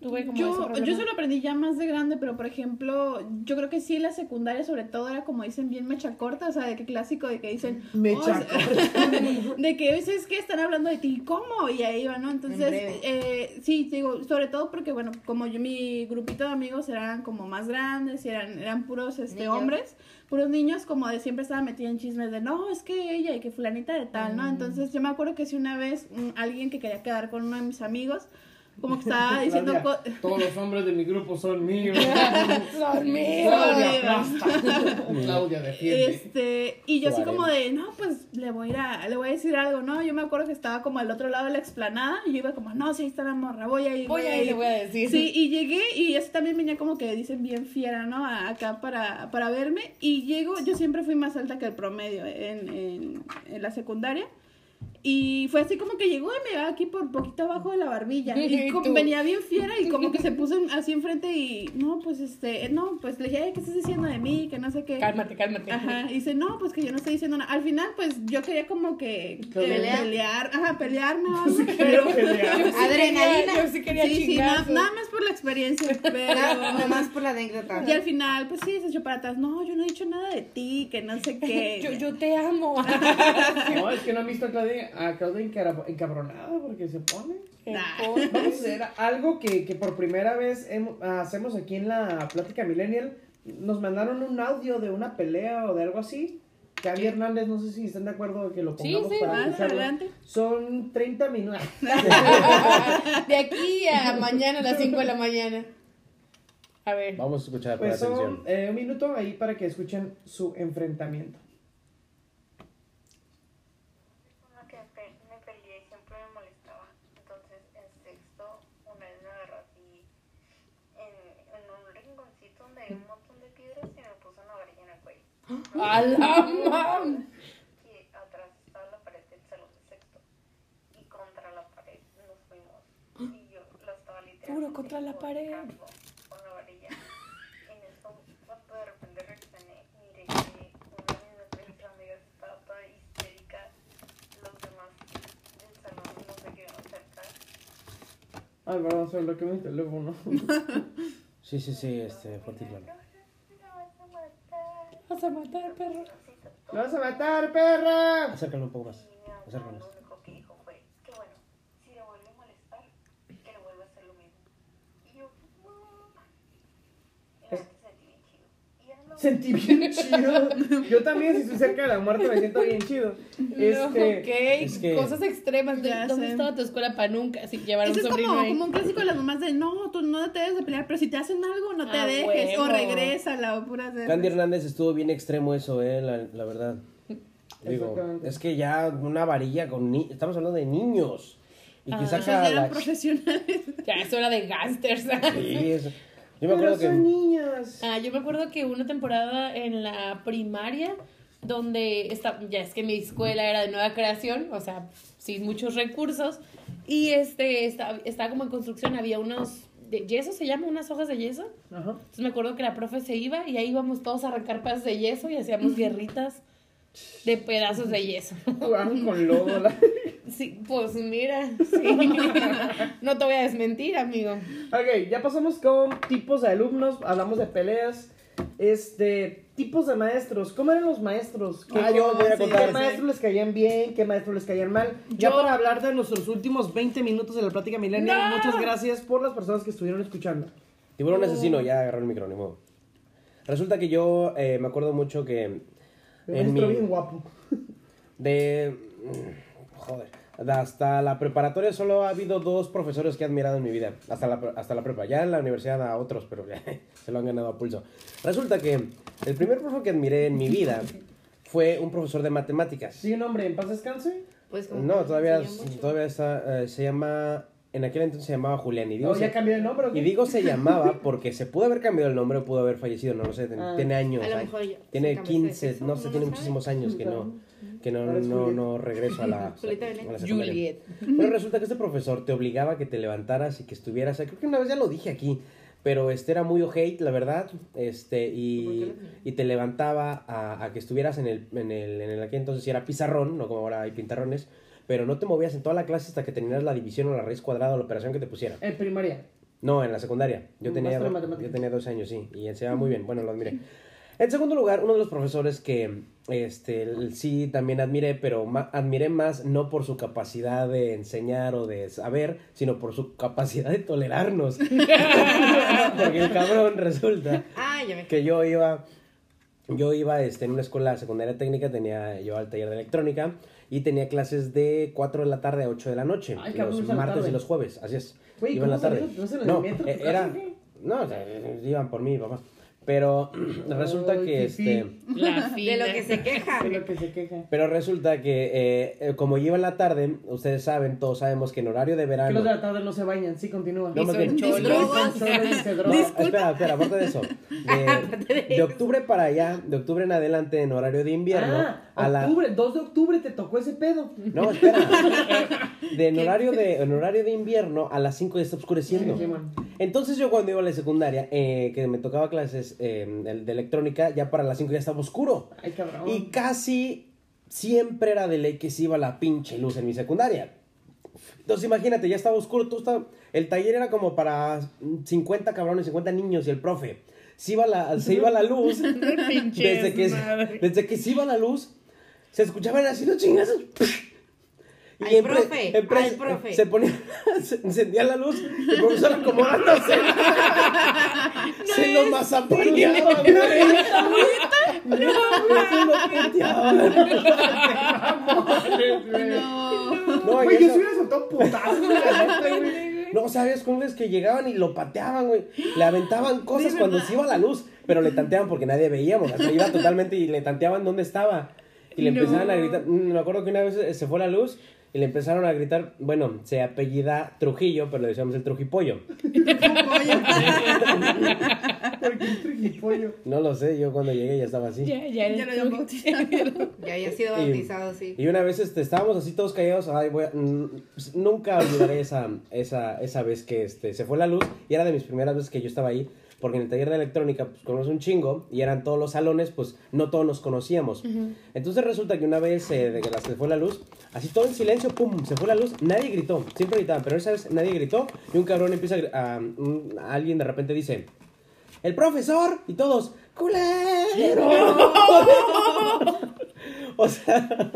tuve como ese Yo, problema. yo solo aprendí ya más de grande, pero por ejemplo, yo creo que sí la secundaria sobre todo era como dicen bien mecha corta, o sea, de que clásico de que dicen Mecha "Oh, es- de que es que están hablando de ti, ¿cómo? Y ahí va, ¿no? Entonces, En eh, sí, te digo, sobre todo porque bueno, como yo mi grupito de amigos eran como más grandes y eran eran puros este Niños. hombres, puros niños como de siempre estaba metida en chismes de no, es que ella y que fulanita de tal, ¿no? Entonces, yo me acuerdo que si una vez mm, alguien que quería quedar con uno de mis amigos como que estaba [LAUGHS] diciendo Claudia, Todos los hombres de mi grupo son míos. [LAUGHS] Son míos. Claudia. [LAUGHS] Claudia defiende. Este, y yo así como de, no, pues le voy a ir a, le voy a decir algo, ¿no? Yo me acuerdo que estaba como al otro lado de la explanada y yo iba como, no, sí, ahí está la morra, voy a ir. Voy a ir, le voy a decir. Sí, y llegué y eso también venía como que dicen bien fiera, ¿no? A- Acá para, para verme. Y llego, yo siempre fui más alta que el promedio en, en, en la secundaria. Y fue así como que llegó y me iba aquí por poquito abajo de la barbilla. [LAUGHS] Y Y como tú. venía bien fiera y como que [LAUGHS] se puso así enfrente y, no, pues este, no, pues le dije, "Ay, ¿qué estás diciendo de mí? Que no sé qué. Cálmate, cálmate. Ajá, y dice, no, pues que yo no estoy diciendo nada. Al final, pues yo quería como que eh, Pelear. pelear, ajá, pelearme o algo, [LAUGHS] Quiero pero... pelear. Yo sí Adrenalina. quería- Yo sí quería Sí, sí, nada más por la experiencia, pero... Nada más por la anécdota. Y al final, pues sí, se echó para atrás. No, yo no he dicho nada de ti, que no sé qué. Yo, yo te amo. No, es que no han visto a Claudia, a Claudia encara- encabronada porque se pone. Nah. Vamos a hacer algo que, que por primera vez hacemos aquí en la Plática Millennial. Nos mandaron un audio de una pelea o de algo así. Gaby Hernández, no sé si están de acuerdo que lo Sí, pongamos sí, para vas, escucharlo. adelante. Son 30 minutos. [LAUGHS] De aquí a mañana a las 5 de la mañana. A ver. Vamos a escuchar con Pues son atención. eh, un minuto ahí para que escuchen su enfrentamiento. Con la que pe- me peleé y siempre me molestaba. Entonces, en sexto, una vez me agarró así en, en un rinconcito donde hay un montón de piedras y me puso una varilla en el cuello. A la [LAUGHS] mam. Que atrás estaba la pared del salón de sexto. Y contra la pared nos fuimos. Y yo la estaba literalmente Puro contra la pared. Con la varilla. En eso, cuando de repente reaccioné, miré que una de mis mejores amigas estaba toda histérica. Los demás del salón no se quedaron cerca. Ay, perdón, se bloqueó mi teléfono. [LAUGHS] Sí, sí, sí, este, fuerte y claro. Vas a matar, perro. ¡Lo vas a matar, perra! Acércalo un poco más. Acércalo lo más. único que dijo fue que bueno, si le vuelve a molestar, que le vuelva a hacer lo mismo. Y yo, no. Y me sentí bien chido. Y ya no Sentí bien [LAUGHS] chido. Yo también, si estoy cerca de la muerte, me siento bien chido. Este, No, ok, es que- cosas extremas. Ya ¿Dónde sé. estaba tu escuela para nunca? Si llevar a un Eso es sobrino como, ahí. como un clásico de las mamás de no, tú no te debes de pelear, pero si te hacen algo, no te Ah, dejes, huevo. o regresa puras de Candy. Hernández estuvo bien extremo eso, eh, la, la verdad. Digo, es que ya una varilla con ni estamos hablando de niños y que Ah, Esos saca eran la profesionales. Ya, eso era de gangsters. Sí, es- Yo me acuerdo Pero que. son niñas. Ah, yo me acuerdo que una temporada en la primaria donde está, ya es que mi escuela era de nueva creación, o sea, sin muchos recursos, y este estaba, estaba como en construcción, había unos de yeso, se llama, unas hojas de yeso. Ajá. Entonces me acuerdo que la profe se iba y ahí íbamos todos a arrancar pedazos de yeso y hacíamos [LAUGHS] guerritas de pedazos de yeso. [LAUGHS] Jugaban con lodo. la- [LAUGHS] Sí, pues mira, sí. [LAUGHS] No te voy a desmentir, amigo. Ok, ya pasamos con tipos de alumnos, hablamos de peleas. Este, tipos de maestros. ¿Cómo eran los maestros? ¿Qué, Ah, yo voy a qué contar. maestros les caían bien? ¿Qué maestros les caían mal? Ya Yo- para hablar de nuestros últimos 20 minutos de la plática milenial, ¡No! muchas gracias por las personas que estuvieron escuchando. Tiburón asesino, ya agarró el micrófono. ni modo. Resulta que yo eh, me acuerdo mucho que. Un En maestro mi, bien guapo. [LAUGHS] de. mm, Joder. Hasta la preparatoria solo ha habido dos profesores que he admirado en mi vida. Hasta la, hasta la prepa. Ya en la universidad a otros, pero ya [LAUGHS] se lo han ganado a pulso. Resulta que el primer profesor que admiré en mi vida fue un profesor de matemáticas. ¿Sí, un hombre en paz descanse? Pues como No, todavía, todavía está. eh, se llama. En aquel entonces se llamaba Julián. Y digo, ¿O ya se- cambió de nombre o qué? y digo se llamaba porque se pudo haber cambiado el nombre o pudo haber fallecido, no lo sé, Ah. tiene años. A lo ay, mejor ya- tiene se cambió de 15, sexo, no sé, tiene muchísimos años que no, que no, no, no regreso a la, [LAUGHS] Julieta a la. Juliet. Pero resulta que este profesor te obligaba a que te levantaras y que estuvieras, creo que una vez ya lo dije aquí, pero este era muy ojate, la verdad, este, y, y te levantaba a, a que estuvieras en el, en el, en el, aquí entonces era pizarrón, no como ahora hay pintarrones, pero no te movías en toda la clase hasta que terminaras la división o la raíz cuadrada o la operación que te pusiera. En primaria. No, en la secundaria. Yo tenía, yo tenía dos años, sí, y enseñaba muy bien. Bueno, lo admiré. En segundo lugar, uno de los profesores que este, sí también admiré, pero ma- admiré más no por su capacidad de enseñar o de saber, sino por su capacidad de tolerarnos. [LAUGHS] Porque el cabrón resulta Ah, ya me que yo iba yo iba este, en una escuela secundaria técnica, tenía yo al taller de electrónica y tenía clases de 4 de la tarde a 8 de la noche, Ay, los martes y los jueves, así es. Güey, iba en la ¿cómo tarde. salieron? ¿No se No, eh, era [LAUGHS] no, o sea, eh, iban por mí, papá. Pero [CLEARS THROAT] resulta que este La [LAUGHS] De fina. lo que se queja. De lo que se queja. pero resulta que eh, eh, como en la tarde, ustedes saben, todos sabemos que en horario de Que verano los de la tarde no se bañan, sí, continúa. No, más bien- cholos. No, drogan. espera, espera, aparte de eso. [LAUGHS] De, de octubre para allá, de octubre en adelante, en horario de invierno, Ah, a la... octubre, 2 de octubre te tocó ese pedo. No, espera. [LAUGHS] De, en, horario de, en horario de invierno, a las 5 ya está oscureciendo. Sí. Entonces yo cuando iba a la secundaria, eh, que me tocaba clases eh, de, electrónica, ya para las 5 ya estaba oscuro. Ay, cabrón. Y casi siempre era de ley que se iba la pinche luz en mi secundaria. Entonces imagínate, ya estaba oscuro, tú estaba- el taller era como para 50 cabrones, 50 niños y el profe. Se iba la, se iba la [LAUGHS] luz, desde que, desde que se iba la luz, se escuchaban así los chingazos. Y empre- profe. Se ponía, [LAUGHS] se encendía la luz, el profesor acomodándose. [LAUGHS] se lo mazapaneaba, güey. Se lo puteaba. No. No, y Güey, yo sí hubiera soltado güey. No, ¿sabes cómo es que llegaban y lo pateaban, güey? Le aventaban cosas cuando se iba la luz, pero le tanteaban porque nadie veíamos. O sea, iba totalmente y le tanteaban dónde estaba. Y le No. empezaban a gritar. Mm, Me acuerdo que una vez eh, se fue la luz y le empezaron a gritar. Bueno, se apellida Trujillo, pero le decíamos el Trujipollo. [LAUGHS] [LAUGHS] ¿Por qué trujipollo? No lo sé, yo cuando llegué ya estaba así. Ya, ya, Ya lo bautizado. Ya había sido Y- bautizado, sí. Y una vez este, estábamos así todos callados, ay, voy a- nunca olvidaré esa, esa, esa vez que este, se fue la luz y era de mis primeras veces que yo estaba ahí, porque en el taller de electrónica pues conoces un chingo y eran todos los salones, pues no todos nos conocíamos. Entonces resulta que una vez eh, de que la- se fue la luz, así todo en silencio, pum, se fue la luz, nadie gritó, siempre gritaban, pero esa vez nadie gritó y un cabrón empieza a, alguien de repente dice, el profesor y todos, culero. [LAUGHS] o sea...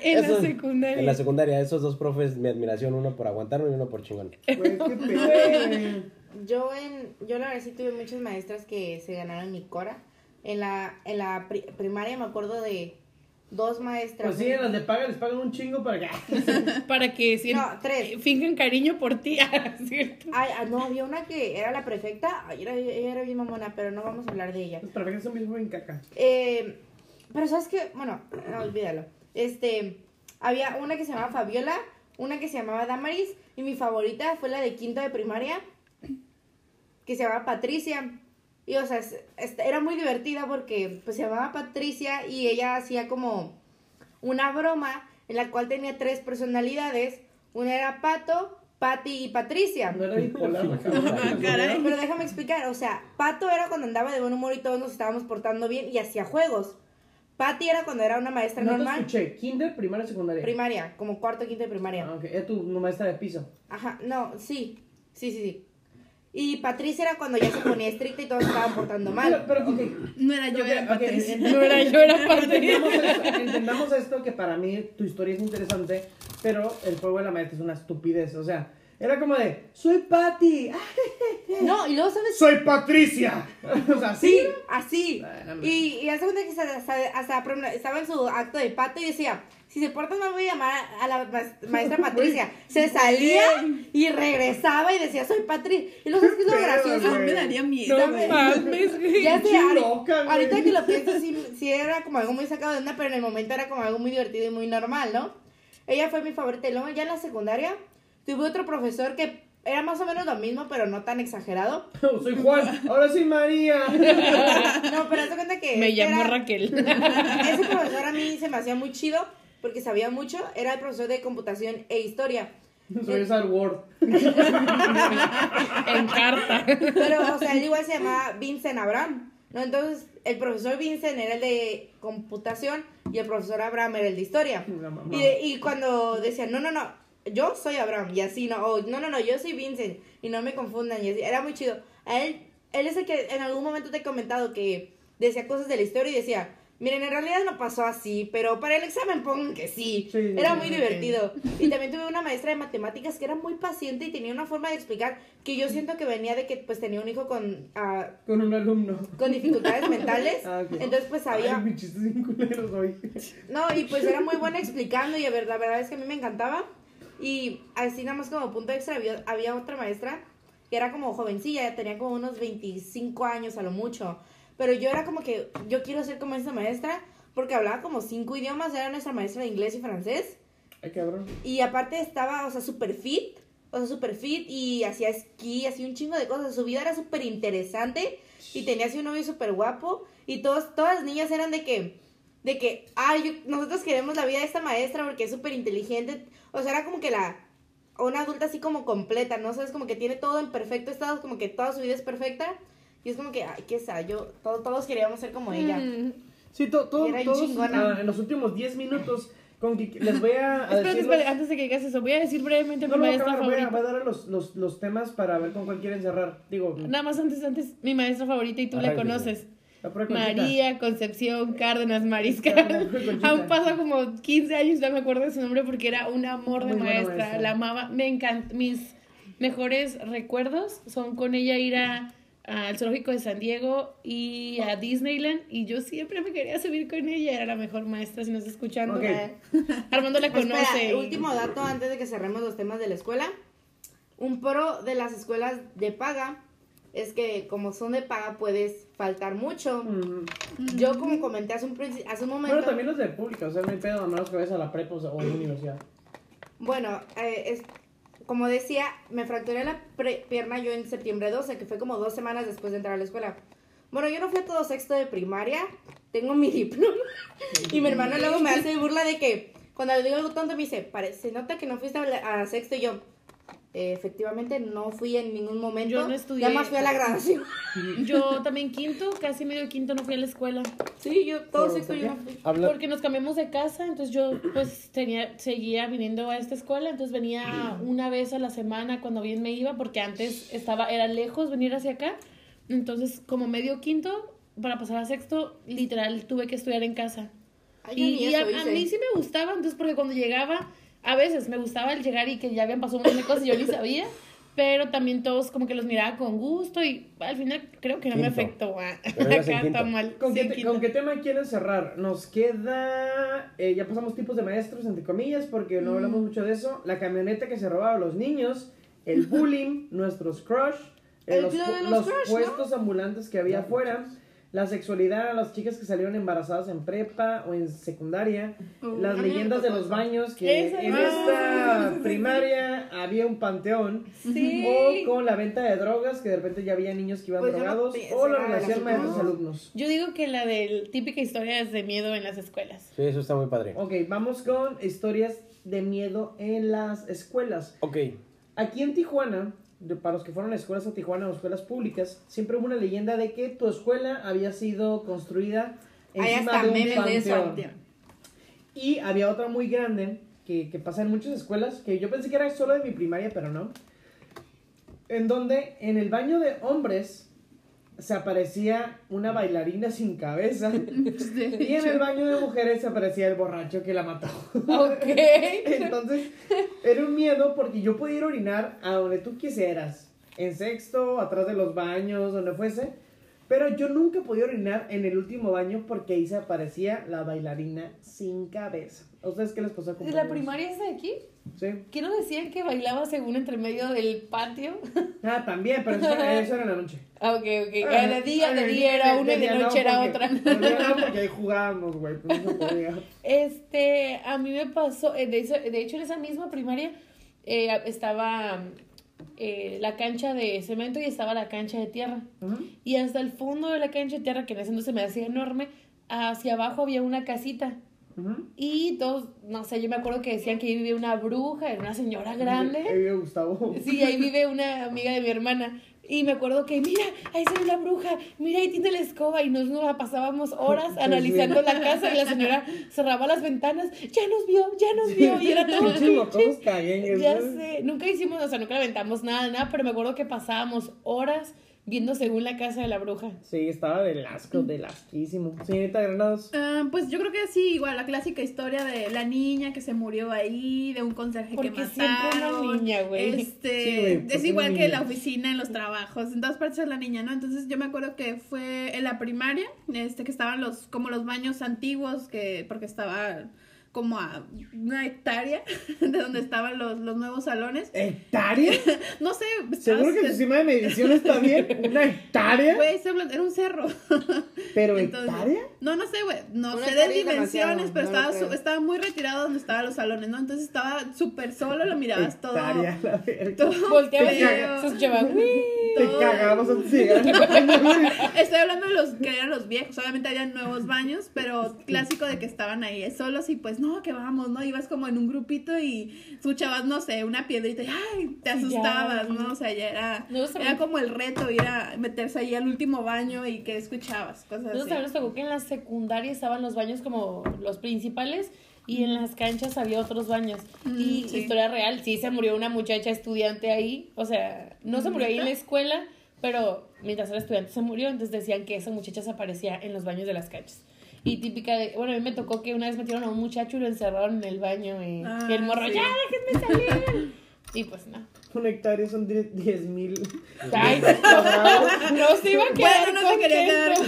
En la secundaria. En la secundaria, esos dos profes, mi admiración, uno por aguantarme y uno por chingón. Güey, qué. [LAUGHS] Yo en, yo la verdad sí tuve muchas maestras que se ganaron mi cora. En la, en la pri- primaria me acuerdo de dos maestras. Pues sí, en las de paga les pagan un chingo para que. [LAUGHS] Para que si No, tres. finjan cariño por ti, [LAUGHS] ah, ¿cierto? Ay, ah, no, había una que era la prefecta. Ay, era, ella era bien mamona, pero no vamos a hablar de ella. Los perfectos son mismo en caca. Eh, pero sabes que, bueno, no, olvídalo. Este, había una que se llamaba Fabiola, una que se llamaba Damaris, y mi favorita fue la de quinto de primaria, que se llamaba Patricia. Y, o sea, es- es- era muy divertida porque, pues, se llamaba Patricia y ella hacía como una broma en la cual tenía tres personalidades. Una era Pato, Patty y Patricia. No era bipolar. Caray. Pero déjame explicar, o sea, Pato era cuando andaba de buen humor y todos nos estábamos portando bien y hacía juegos. Patty era cuando era una maestra No te normal, escuché. Kinder, primaria, secundaria. primaria, como cuarto, quinto de primaria. Ah, ok. Era tu maestra de piso. Ajá, no, sí, sí, sí, sí. Y Patricia era cuando ya se ponía estricta y todos estaban portando Pero, mal. pero, ok. No era yo, era Patricia. [LAUGHS] No era yo, era parte Entendamos esto, entendamos esto, que para mí tu historia es interesante, pero el juego de la maestra es una estupidez. O sea, era como de, soy Patty. [LAUGHS] No, y luego, ¿sabes? Soy Patricia. [LAUGHS] o sea, sí. Sí, así. Y, y hace cuenta que hasta, hasta- hasta, estaba en su acto de pato y decía, si se portan mal voy a llamar a la ma- maestra [LAUGHS] Patricia. Se salía y regresaba y decía, soy Patricia. Y luego, ¿sabes qué es lo gracioso? güey. Me daría miedo. No mames. Ya sé, loca, ahorita que lo pienso, sí, sí era como algo muy sacado de onda, pero en el momento era como algo muy divertido y muy normal, ¿no? Ella fue mi favorita. Y luego ya en la secundaria tuve otro profesor que era más o menos lo mismo, pero no tan exagerado. [LAUGHS] soy Juan. Ahora soy María. [LAUGHS] No, pero haz de cuenta que... Me llamo era- Raquel. [LAUGHS] Ese profesor a mí se me hacía muy chido porque sabía mucho. Era el profesor de computación e historia. soy esa Word. en carta. Pero, o sea, él igual se llamaba Vincent Abraham. ¿no? Entonces, el profesor Vincent era el de computación y el profesor Abraham era el de historia. Y, y cuando decían, no, no, no, yo soy Abraham, y así, no, o, no, no, no, yo soy Vincent, y no me confundan, y así, era muy chido. A él, él es el que en algún momento te he comentado que decía cosas de la historia y decía, miren, en realidad no pasó así, pero para el examen pongan que sí. Sí, era muy sí. divertido. Y también tuve una maestra de matemáticas que era muy paciente y tenía una forma de explicar que yo siento que venía de que pues tenía un hijo con, ah, Con un alumno. con dificultades mentales. [LAUGHS] Ah, ok. Entonces pues sabía... Ay, hoy. No, y pues era muy buena explicando y a ver, la verdad es que a mí me encantaba. Y así nada más como punto extra había, había otra maestra que era como jovencilla, tenía como unos 25 años a lo mucho. Pero yo era como que, yo quiero ser como esa maestra porque hablaba como cinco idiomas, era nuestra maestra de inglés y francés. Ay, cabrón. Y aparte estaba, o sea, súper fit, o sea, súper fit y hacía esquí, hacía un chingo de cosas. Su vida era súper interesante y tenía así un novio súper guapo. Y todos, todas las niñas eran de que, de que, ay, yo- nosotros queremos la vida de esta maestra porque es súper inteligente. O sea, era como que la, una adulta así como completa, ¿no? Sabes, como que tiene todo en perfecto estado, como que toda su vida es perfecta. Y es como que, ay, qué sa, yo, todos, todos queríamos ser como ella. Mm. Sí, to- to- todos chingona. ah, en los últimos 10 minutos con que les voy a, a [LAUGHS] Espérate, antes de que digas eso, voy a decir brevemente No, mi no, maestra acabar, voy a, favorita. voy a dar los, los, los temas para ver con cuál quieren cerrar. Digo, Nada más antes, antes, mi maestra favorita y tú la conoces. Conchita. María Concepción Cárdenas Mariscal. Aún pasa como 15 años, no me acuerdo de su nombre porque era un amor de Muy maestra. maestra. La amaba, me encanta. Mis mejores recuerdos son con ella ir a al zoológico de San Diego y a Disneyland y yo siempre me quería subir con ella, era la mejor maestra si nos está escuchando. [LAUGHS] Armando la conoce. Espera, y- último dato antes de que cerremos los temas de la escuela. Un pro de las escuelas de paga es que como son de paga puedes faltar mucho. Mm. Yo como comenté hace un, hace un momento... Bueno, también los de pública, o sea, no hay pedo, a menos que vayas a la prepa o a la universidad. Bueno, eh, es, como decía, me fracturé la pre- pierna yo en septiembre 12, que fue como dos semanas después de entrar a la escuela. Bueno, yo no fui a todo sexto de primaria, tengo mi [LAUGHS] diploma. y mi hermano luego me hace burla de que, cuando le digo algo tonto, me dice, "Pare- se nota que no fuiste a, la- a sexto y yo. "Eh, efectivamente, no fui en ningún momento. Yo no estudié. Nada más fui a la graduación. [LAUGHS] Yo también quinto, casi medio quinto no fui a la escuela. sí, yo todo ¿Por sexto yo no fui. Habla- Porque nos cambiamos de casa, entonces yo pues tenía, seguía viniendo a esta escuela, entonces venía una vez a la semana cuando bien me iba, porque antes estaba, era lejos venir hacia acá, entonces como medio quinto, para pasar a sexto, literal tuve que estudiar en casa. Ay, Y, a, mí sí me gustaba, entonces porque cuando llegaba, a veces me gustaba el llegar y que ya habían pasado un montón de cosas y yo ni sabía, pero también todos como que los miraba con gusto y al final creo que no me afectó. ah. [LAUGHS] Acá está mal. ¿Con, Sí, qué, con tema quieren cerrar? Nos queda. eh, ya pasamos tipos de maestros, entre comillas, porque no hablamos mucho de eso. La camioneta que se robaba a los niños, el bullying, [LAUGHS] nuestros crush, eh, El los, club de pu- los los crush, ¿no? puestos ambulantes que había afuera. La sexualidad, las chicas que salieron embarazadas en prepa o en secundaria, Uh, las leyendas de los baños, que en esta primaria había un panteón, Sí. o con la venta de drogas, que de repente ya había niños que iban Pues no drogados, pensé o la relación maestros-alumnos. Yo digo que la de típica historias de miedo en las escuelas. Sí, eso está muy padre. Ok, vamos con historias de miedo en las escuelas. Ok. Aquí en Tijuana, para los que fueron a escuelas a Tijuana o escuelas públicas, siempre hubo una leyenda de que tu escuela había sido construida encima de un memes de eso. panteón. Y había otra muy grande que, que pasa en muchas escuelas, que yo pensé que era solo de mi primaria, pero no. En donde en el baño de hombres se aparecía una bailarina sin cabeza. [LAUGHS] Y en el baño de mujeres se aparecía el borracho que la mató. Ok. [LAUGHS] Entonces, era un miedo porque yo podía ir a orinar a donde tú quisieras. En sexto, atrás de los baños, donde fuese. Pero yo nunca podía orinar en el último baño porque ahí se aparecía la bailarina sin cabeza. ¿A ustedes qué les pasó? ¿De la primaria es de aquí? Sí. ¿Qué no decían que bailaba según entre medio del patio? Ah, también, pero eso, eso era en la noche. Ah, ok, ok. Ah, de día, de ah, día era una y de noche era otra. porque ahí jugábamos, güey. pues. Este, a mí me pasó, eh, de, hecho en esa misma primaria eh, estaba eh, la cancha de cemento y estaba la cancha de tierra. Y hasta el fondo de la cancha de tierra, que en ese entonces me hacía enorme, hacia abajo había una casita. Y todos, no sé, yo me acuerdo que decían que ahí vivía una bruja, era una señora Ahí grande. vive Gustavo. Sí, ahí vive una amiga de mi hermana. Y me acuerdo que, mira, ahí se ve la bruja, mira, ahí tiene la escoba. Y nos, nos la pasábamos horas analizando la casa y la señora cerraba las ventanas. Ya nos vio, ya nos vio. Y era todo [LAUGHS] Ya sé, nunca hicimos, o sea, nunca aventamos nada, nada, pero me acuerdo que pasábamos horas viendo según la casa de la bruja. Sí, estaba del asco, del asquísimo. Señorita Granados. Ah, pues yo creo que sí, igual la clásica historia de la niña que se murió ahí, de un conserje Porque que siempre mataron. una niña, güey. Este, Sí, güey, ¿por es igual que niña? la oficina, en los trabajos, en todas partes es la niña, ¿no? Entonces yo me acuerdo que fue en la primaria, este, que estaban los, como los baños antiguos, que, porque estaba como a una hectárea [LAUGHS] de donde estaban los, los nuevos salones. ¿Hectárea? [LAUGHS] No sé, Seguro que su estabas- sistema de medición está bien. ¿Una hectárea? Güey, era un cerro. [LAUGHS] ¿Pero Entonces, hectárea? No, no sé, güey. No Una sé de dimensiones, pero no estaba, estaba muy retirado donde estaban los salones, ¿no? Entonces estaba súper solo, lo mirabas todo. Hectárea, la verga. todo Volteaba y se. Te cagabas antes de llegar. Estoy hablando de los que eran los viejos. Obviamente había nuevos baños, pero clásico de que estaban ahí solos y pues no, que vamos, ¿no? Ibas como en un grupito y escuchabas, no sé, una piedrita y ay, te Ya. asustabas, ¿no? O sea, ya era, Nosotros era como el reto ir a meterse ahí al último baño y que escuchabas, cosas Nosotros así. nos tocó que en la secundaria estaban los baños como los principales y en las canchas había otros baños. Mm, y sí. historia real, sí se murió una muchacha estudiante ahí. O sea, no se murió ahí en la escuela, pero mientras era estudiante se murió. Entonces decían que esa muchacha se aparecía en los baños de las canchas. Y típica de, bueno, a mí me tocó que una vez metieron a un muchacho y lo encerraron en el baño y, Ah, y el morro, sí. ya, déjenme salir. [LAUGHS] y pues no. Una hectárea son 10 mil. Ay, no se iba a quedar Bueno, no se quería quedar.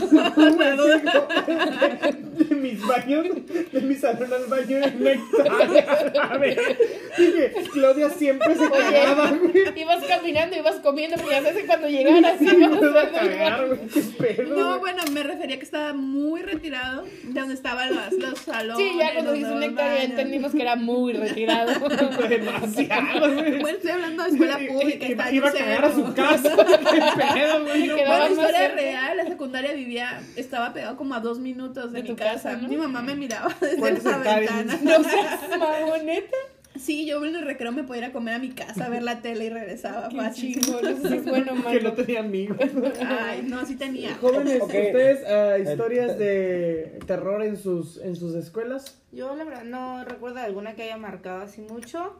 [LAUGHS] De mis baños, de mi salón al baño era una hectárea. A ver, dije, Claudia siempre se cagaba, güey. Ibas caminando, ibas comiendo, porque ya sabes que cuando llegaras Sí, ibas a cagar, güey. Qué pedo. No, bueno, me refería que estaba muy retirado de donde estaban los, los salones. Sí, ya cuando dices un hectárea entendimos que era muy retirado. [LAUGHS] Demasiado, güey. Bueno, estoy hablando de escuela Y- y- pública. Iba, iba a cagar a su casa. [LAUGHS] Qué pedo, [LAUGHS] güey. no Bueno, cerca. real, la secundaria vivía, estaba pegado como a dos minutos de, De mi tu casa. casa, ¿no? Mi mamá me miraba [LAUGHS] desde ¿Cuántas la ventana. No seas mamoneta. Sí, yo en el recreo me podía ir a comer a mi casa, a ver la tele y regresaba Qué fácil. es bueno, Que no tenía amigos. Ay, no, sí tenía. Jóvenes, Ok. ¿ustedes ah, historias de terror en sus, en sus escuelas? Yo la verdad no recuerdo alguna que haya marcado así mucho.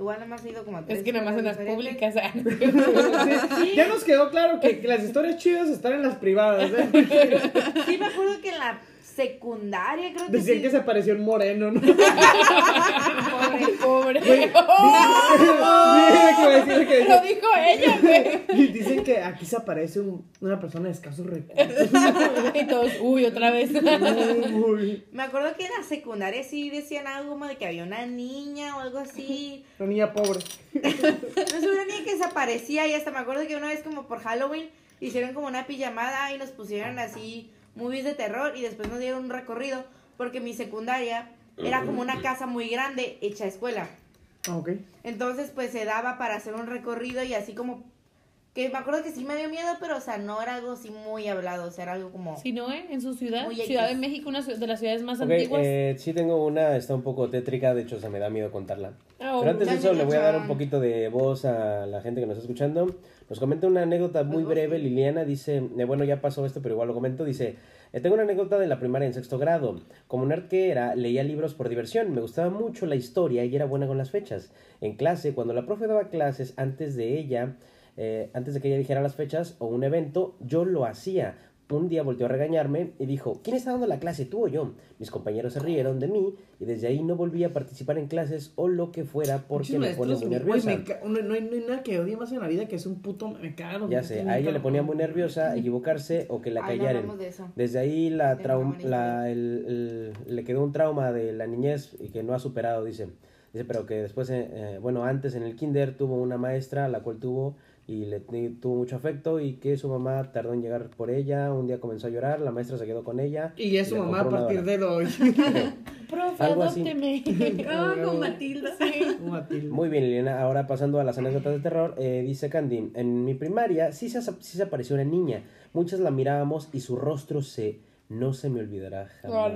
Igual nada más he ido como a tres Es que nada más en las públicas. ah. Sí, [LAUGHS] ya nos quedó claro que, que las historias chidas están en las privadas. ¿eh? Sí, me acuerdo que en la secundaria creo que Decían sí. que se apareció un moreno, ¿no? [LAUGHS] Pobre, pobre. Dicen [LAUGHS] va a decir que- Lo dijo ella, güey. Y dicen que aquí se aparece un- una persona de escasos recursos. Y todos, uy, otra vez. Uy, Me acuerdo que en la secundaria sí decían algo como de que había una niña o algo así. una niña pobre. No sé, una niña que desaparecía y hasta me acuerdo que una vez como por Halloween hicieron como una pijamada y nos pusieron así movies de terror y después nos dieron un recorrido porque mi secundaria era como una casa muy grande hecha escuela. Ah, Ok. Entonces, pues se daba para hacer un recorrido y así como que me acuerdo que sí me dio miedo, pero o sea, no era algo así muy hablado, o sea, era algo como Si no, ¿eh? En su ciudad, Muy Ciudad de. México, una de las ciudades más Ok, antiguas. eh, sí tengo una, está un poco tétrica, de hecho se me da miedo contarla. Oh, Pero antes de eso le voy a dar un poquito de voz a la gente que nos está escuchando. Nos comenta una anécdota muy breve, Liliana dice, eh, bueno ya pasó esto, pero igual lo comento, dice, eh, tengo una anécdota de la primaria en sexto grado. Como nerd que era, leía libros por diversión, me gustaba mucho la historia y era buena con las fechas. En clase, cuando la profe daba clases antes de ella, eh, antes de que ella dijera las fechas o un evento, yo lo hacía. Un día volteó a regañarme y dijo, ¿quién está dando la clase, tú o yo? Mis compañeros se rieron de mí y desde ahí no volví a participar en clases o lo que fuera porque me pone maestros, muy nerviosa. me no, no hay, no hay nada que odie más en la vida que es un puto. Me cago. Ya me sé, a ella le ponía muy nerviosa equivocarse o que la Ay, callaran. de. Desde ahí la la, el- el- le quedó un trauma de la niñez y que no ha superado, dice. Dice, pero que después, eh, eh, bueno, antes en el kinder tuvo una maestra, la cual tuvo y le y tuvo mucho afecto y que su mamá tardó en llegar por ella, un día comenzó a llorar, la maestra se quedó con ella. Y es su mamá a partir de hoy. [LAUGHS] Profe, algo así. adópteme. [LAUGHS] [LAUGHS] Con Matilda. Matilda. Muy bien, Liliana. Ahora pasando a las anécdotas de terror, eh, dice Candy, en mi primaria sí se, sí se apareció una niña. Muchas la mirábamos y su rostro se no se me olvidará jamás.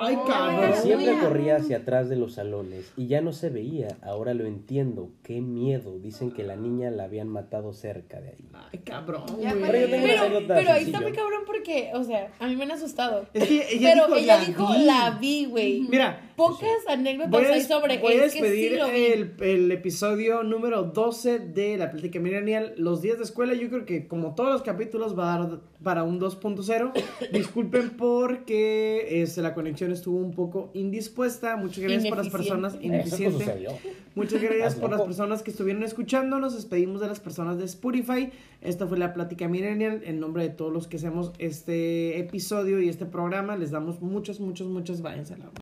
Ay, cabrón. Siempre corría hacia atrás de los salones y ya no se veía. Ahora lo entiendo. Qué miedo. Dicen que la niña la habían matado cerca de ahí. Ay, cabrón, Ya. Pero yo tengo una Pero, ahí está muy cabrón porque, o sea, a mí me han asustado. Es que ella pero dijo, ella "La dijo, vi". la vi, güey. Mira, Pocas anécdotas hay sobre voy a es que sí despedir lo vi. el, el episodio número 12 de la plática millennial, los días de escuela. Yo creo que como todos los capítulos va a dar para un 2.0. Disculpen porque este, la conexión estuvo un poco indispuesta. Muchas gracias por las personas Eso ineficiente. sucedió. Muchas gracias por las personas que estuvieron escuchando. Nos despedimos de las personas de Spotify. Esta fue la plática millennial. En nombre de todos los que hacemos este episodio y este programa, les damos muchas, muchas, muchas váyanse a la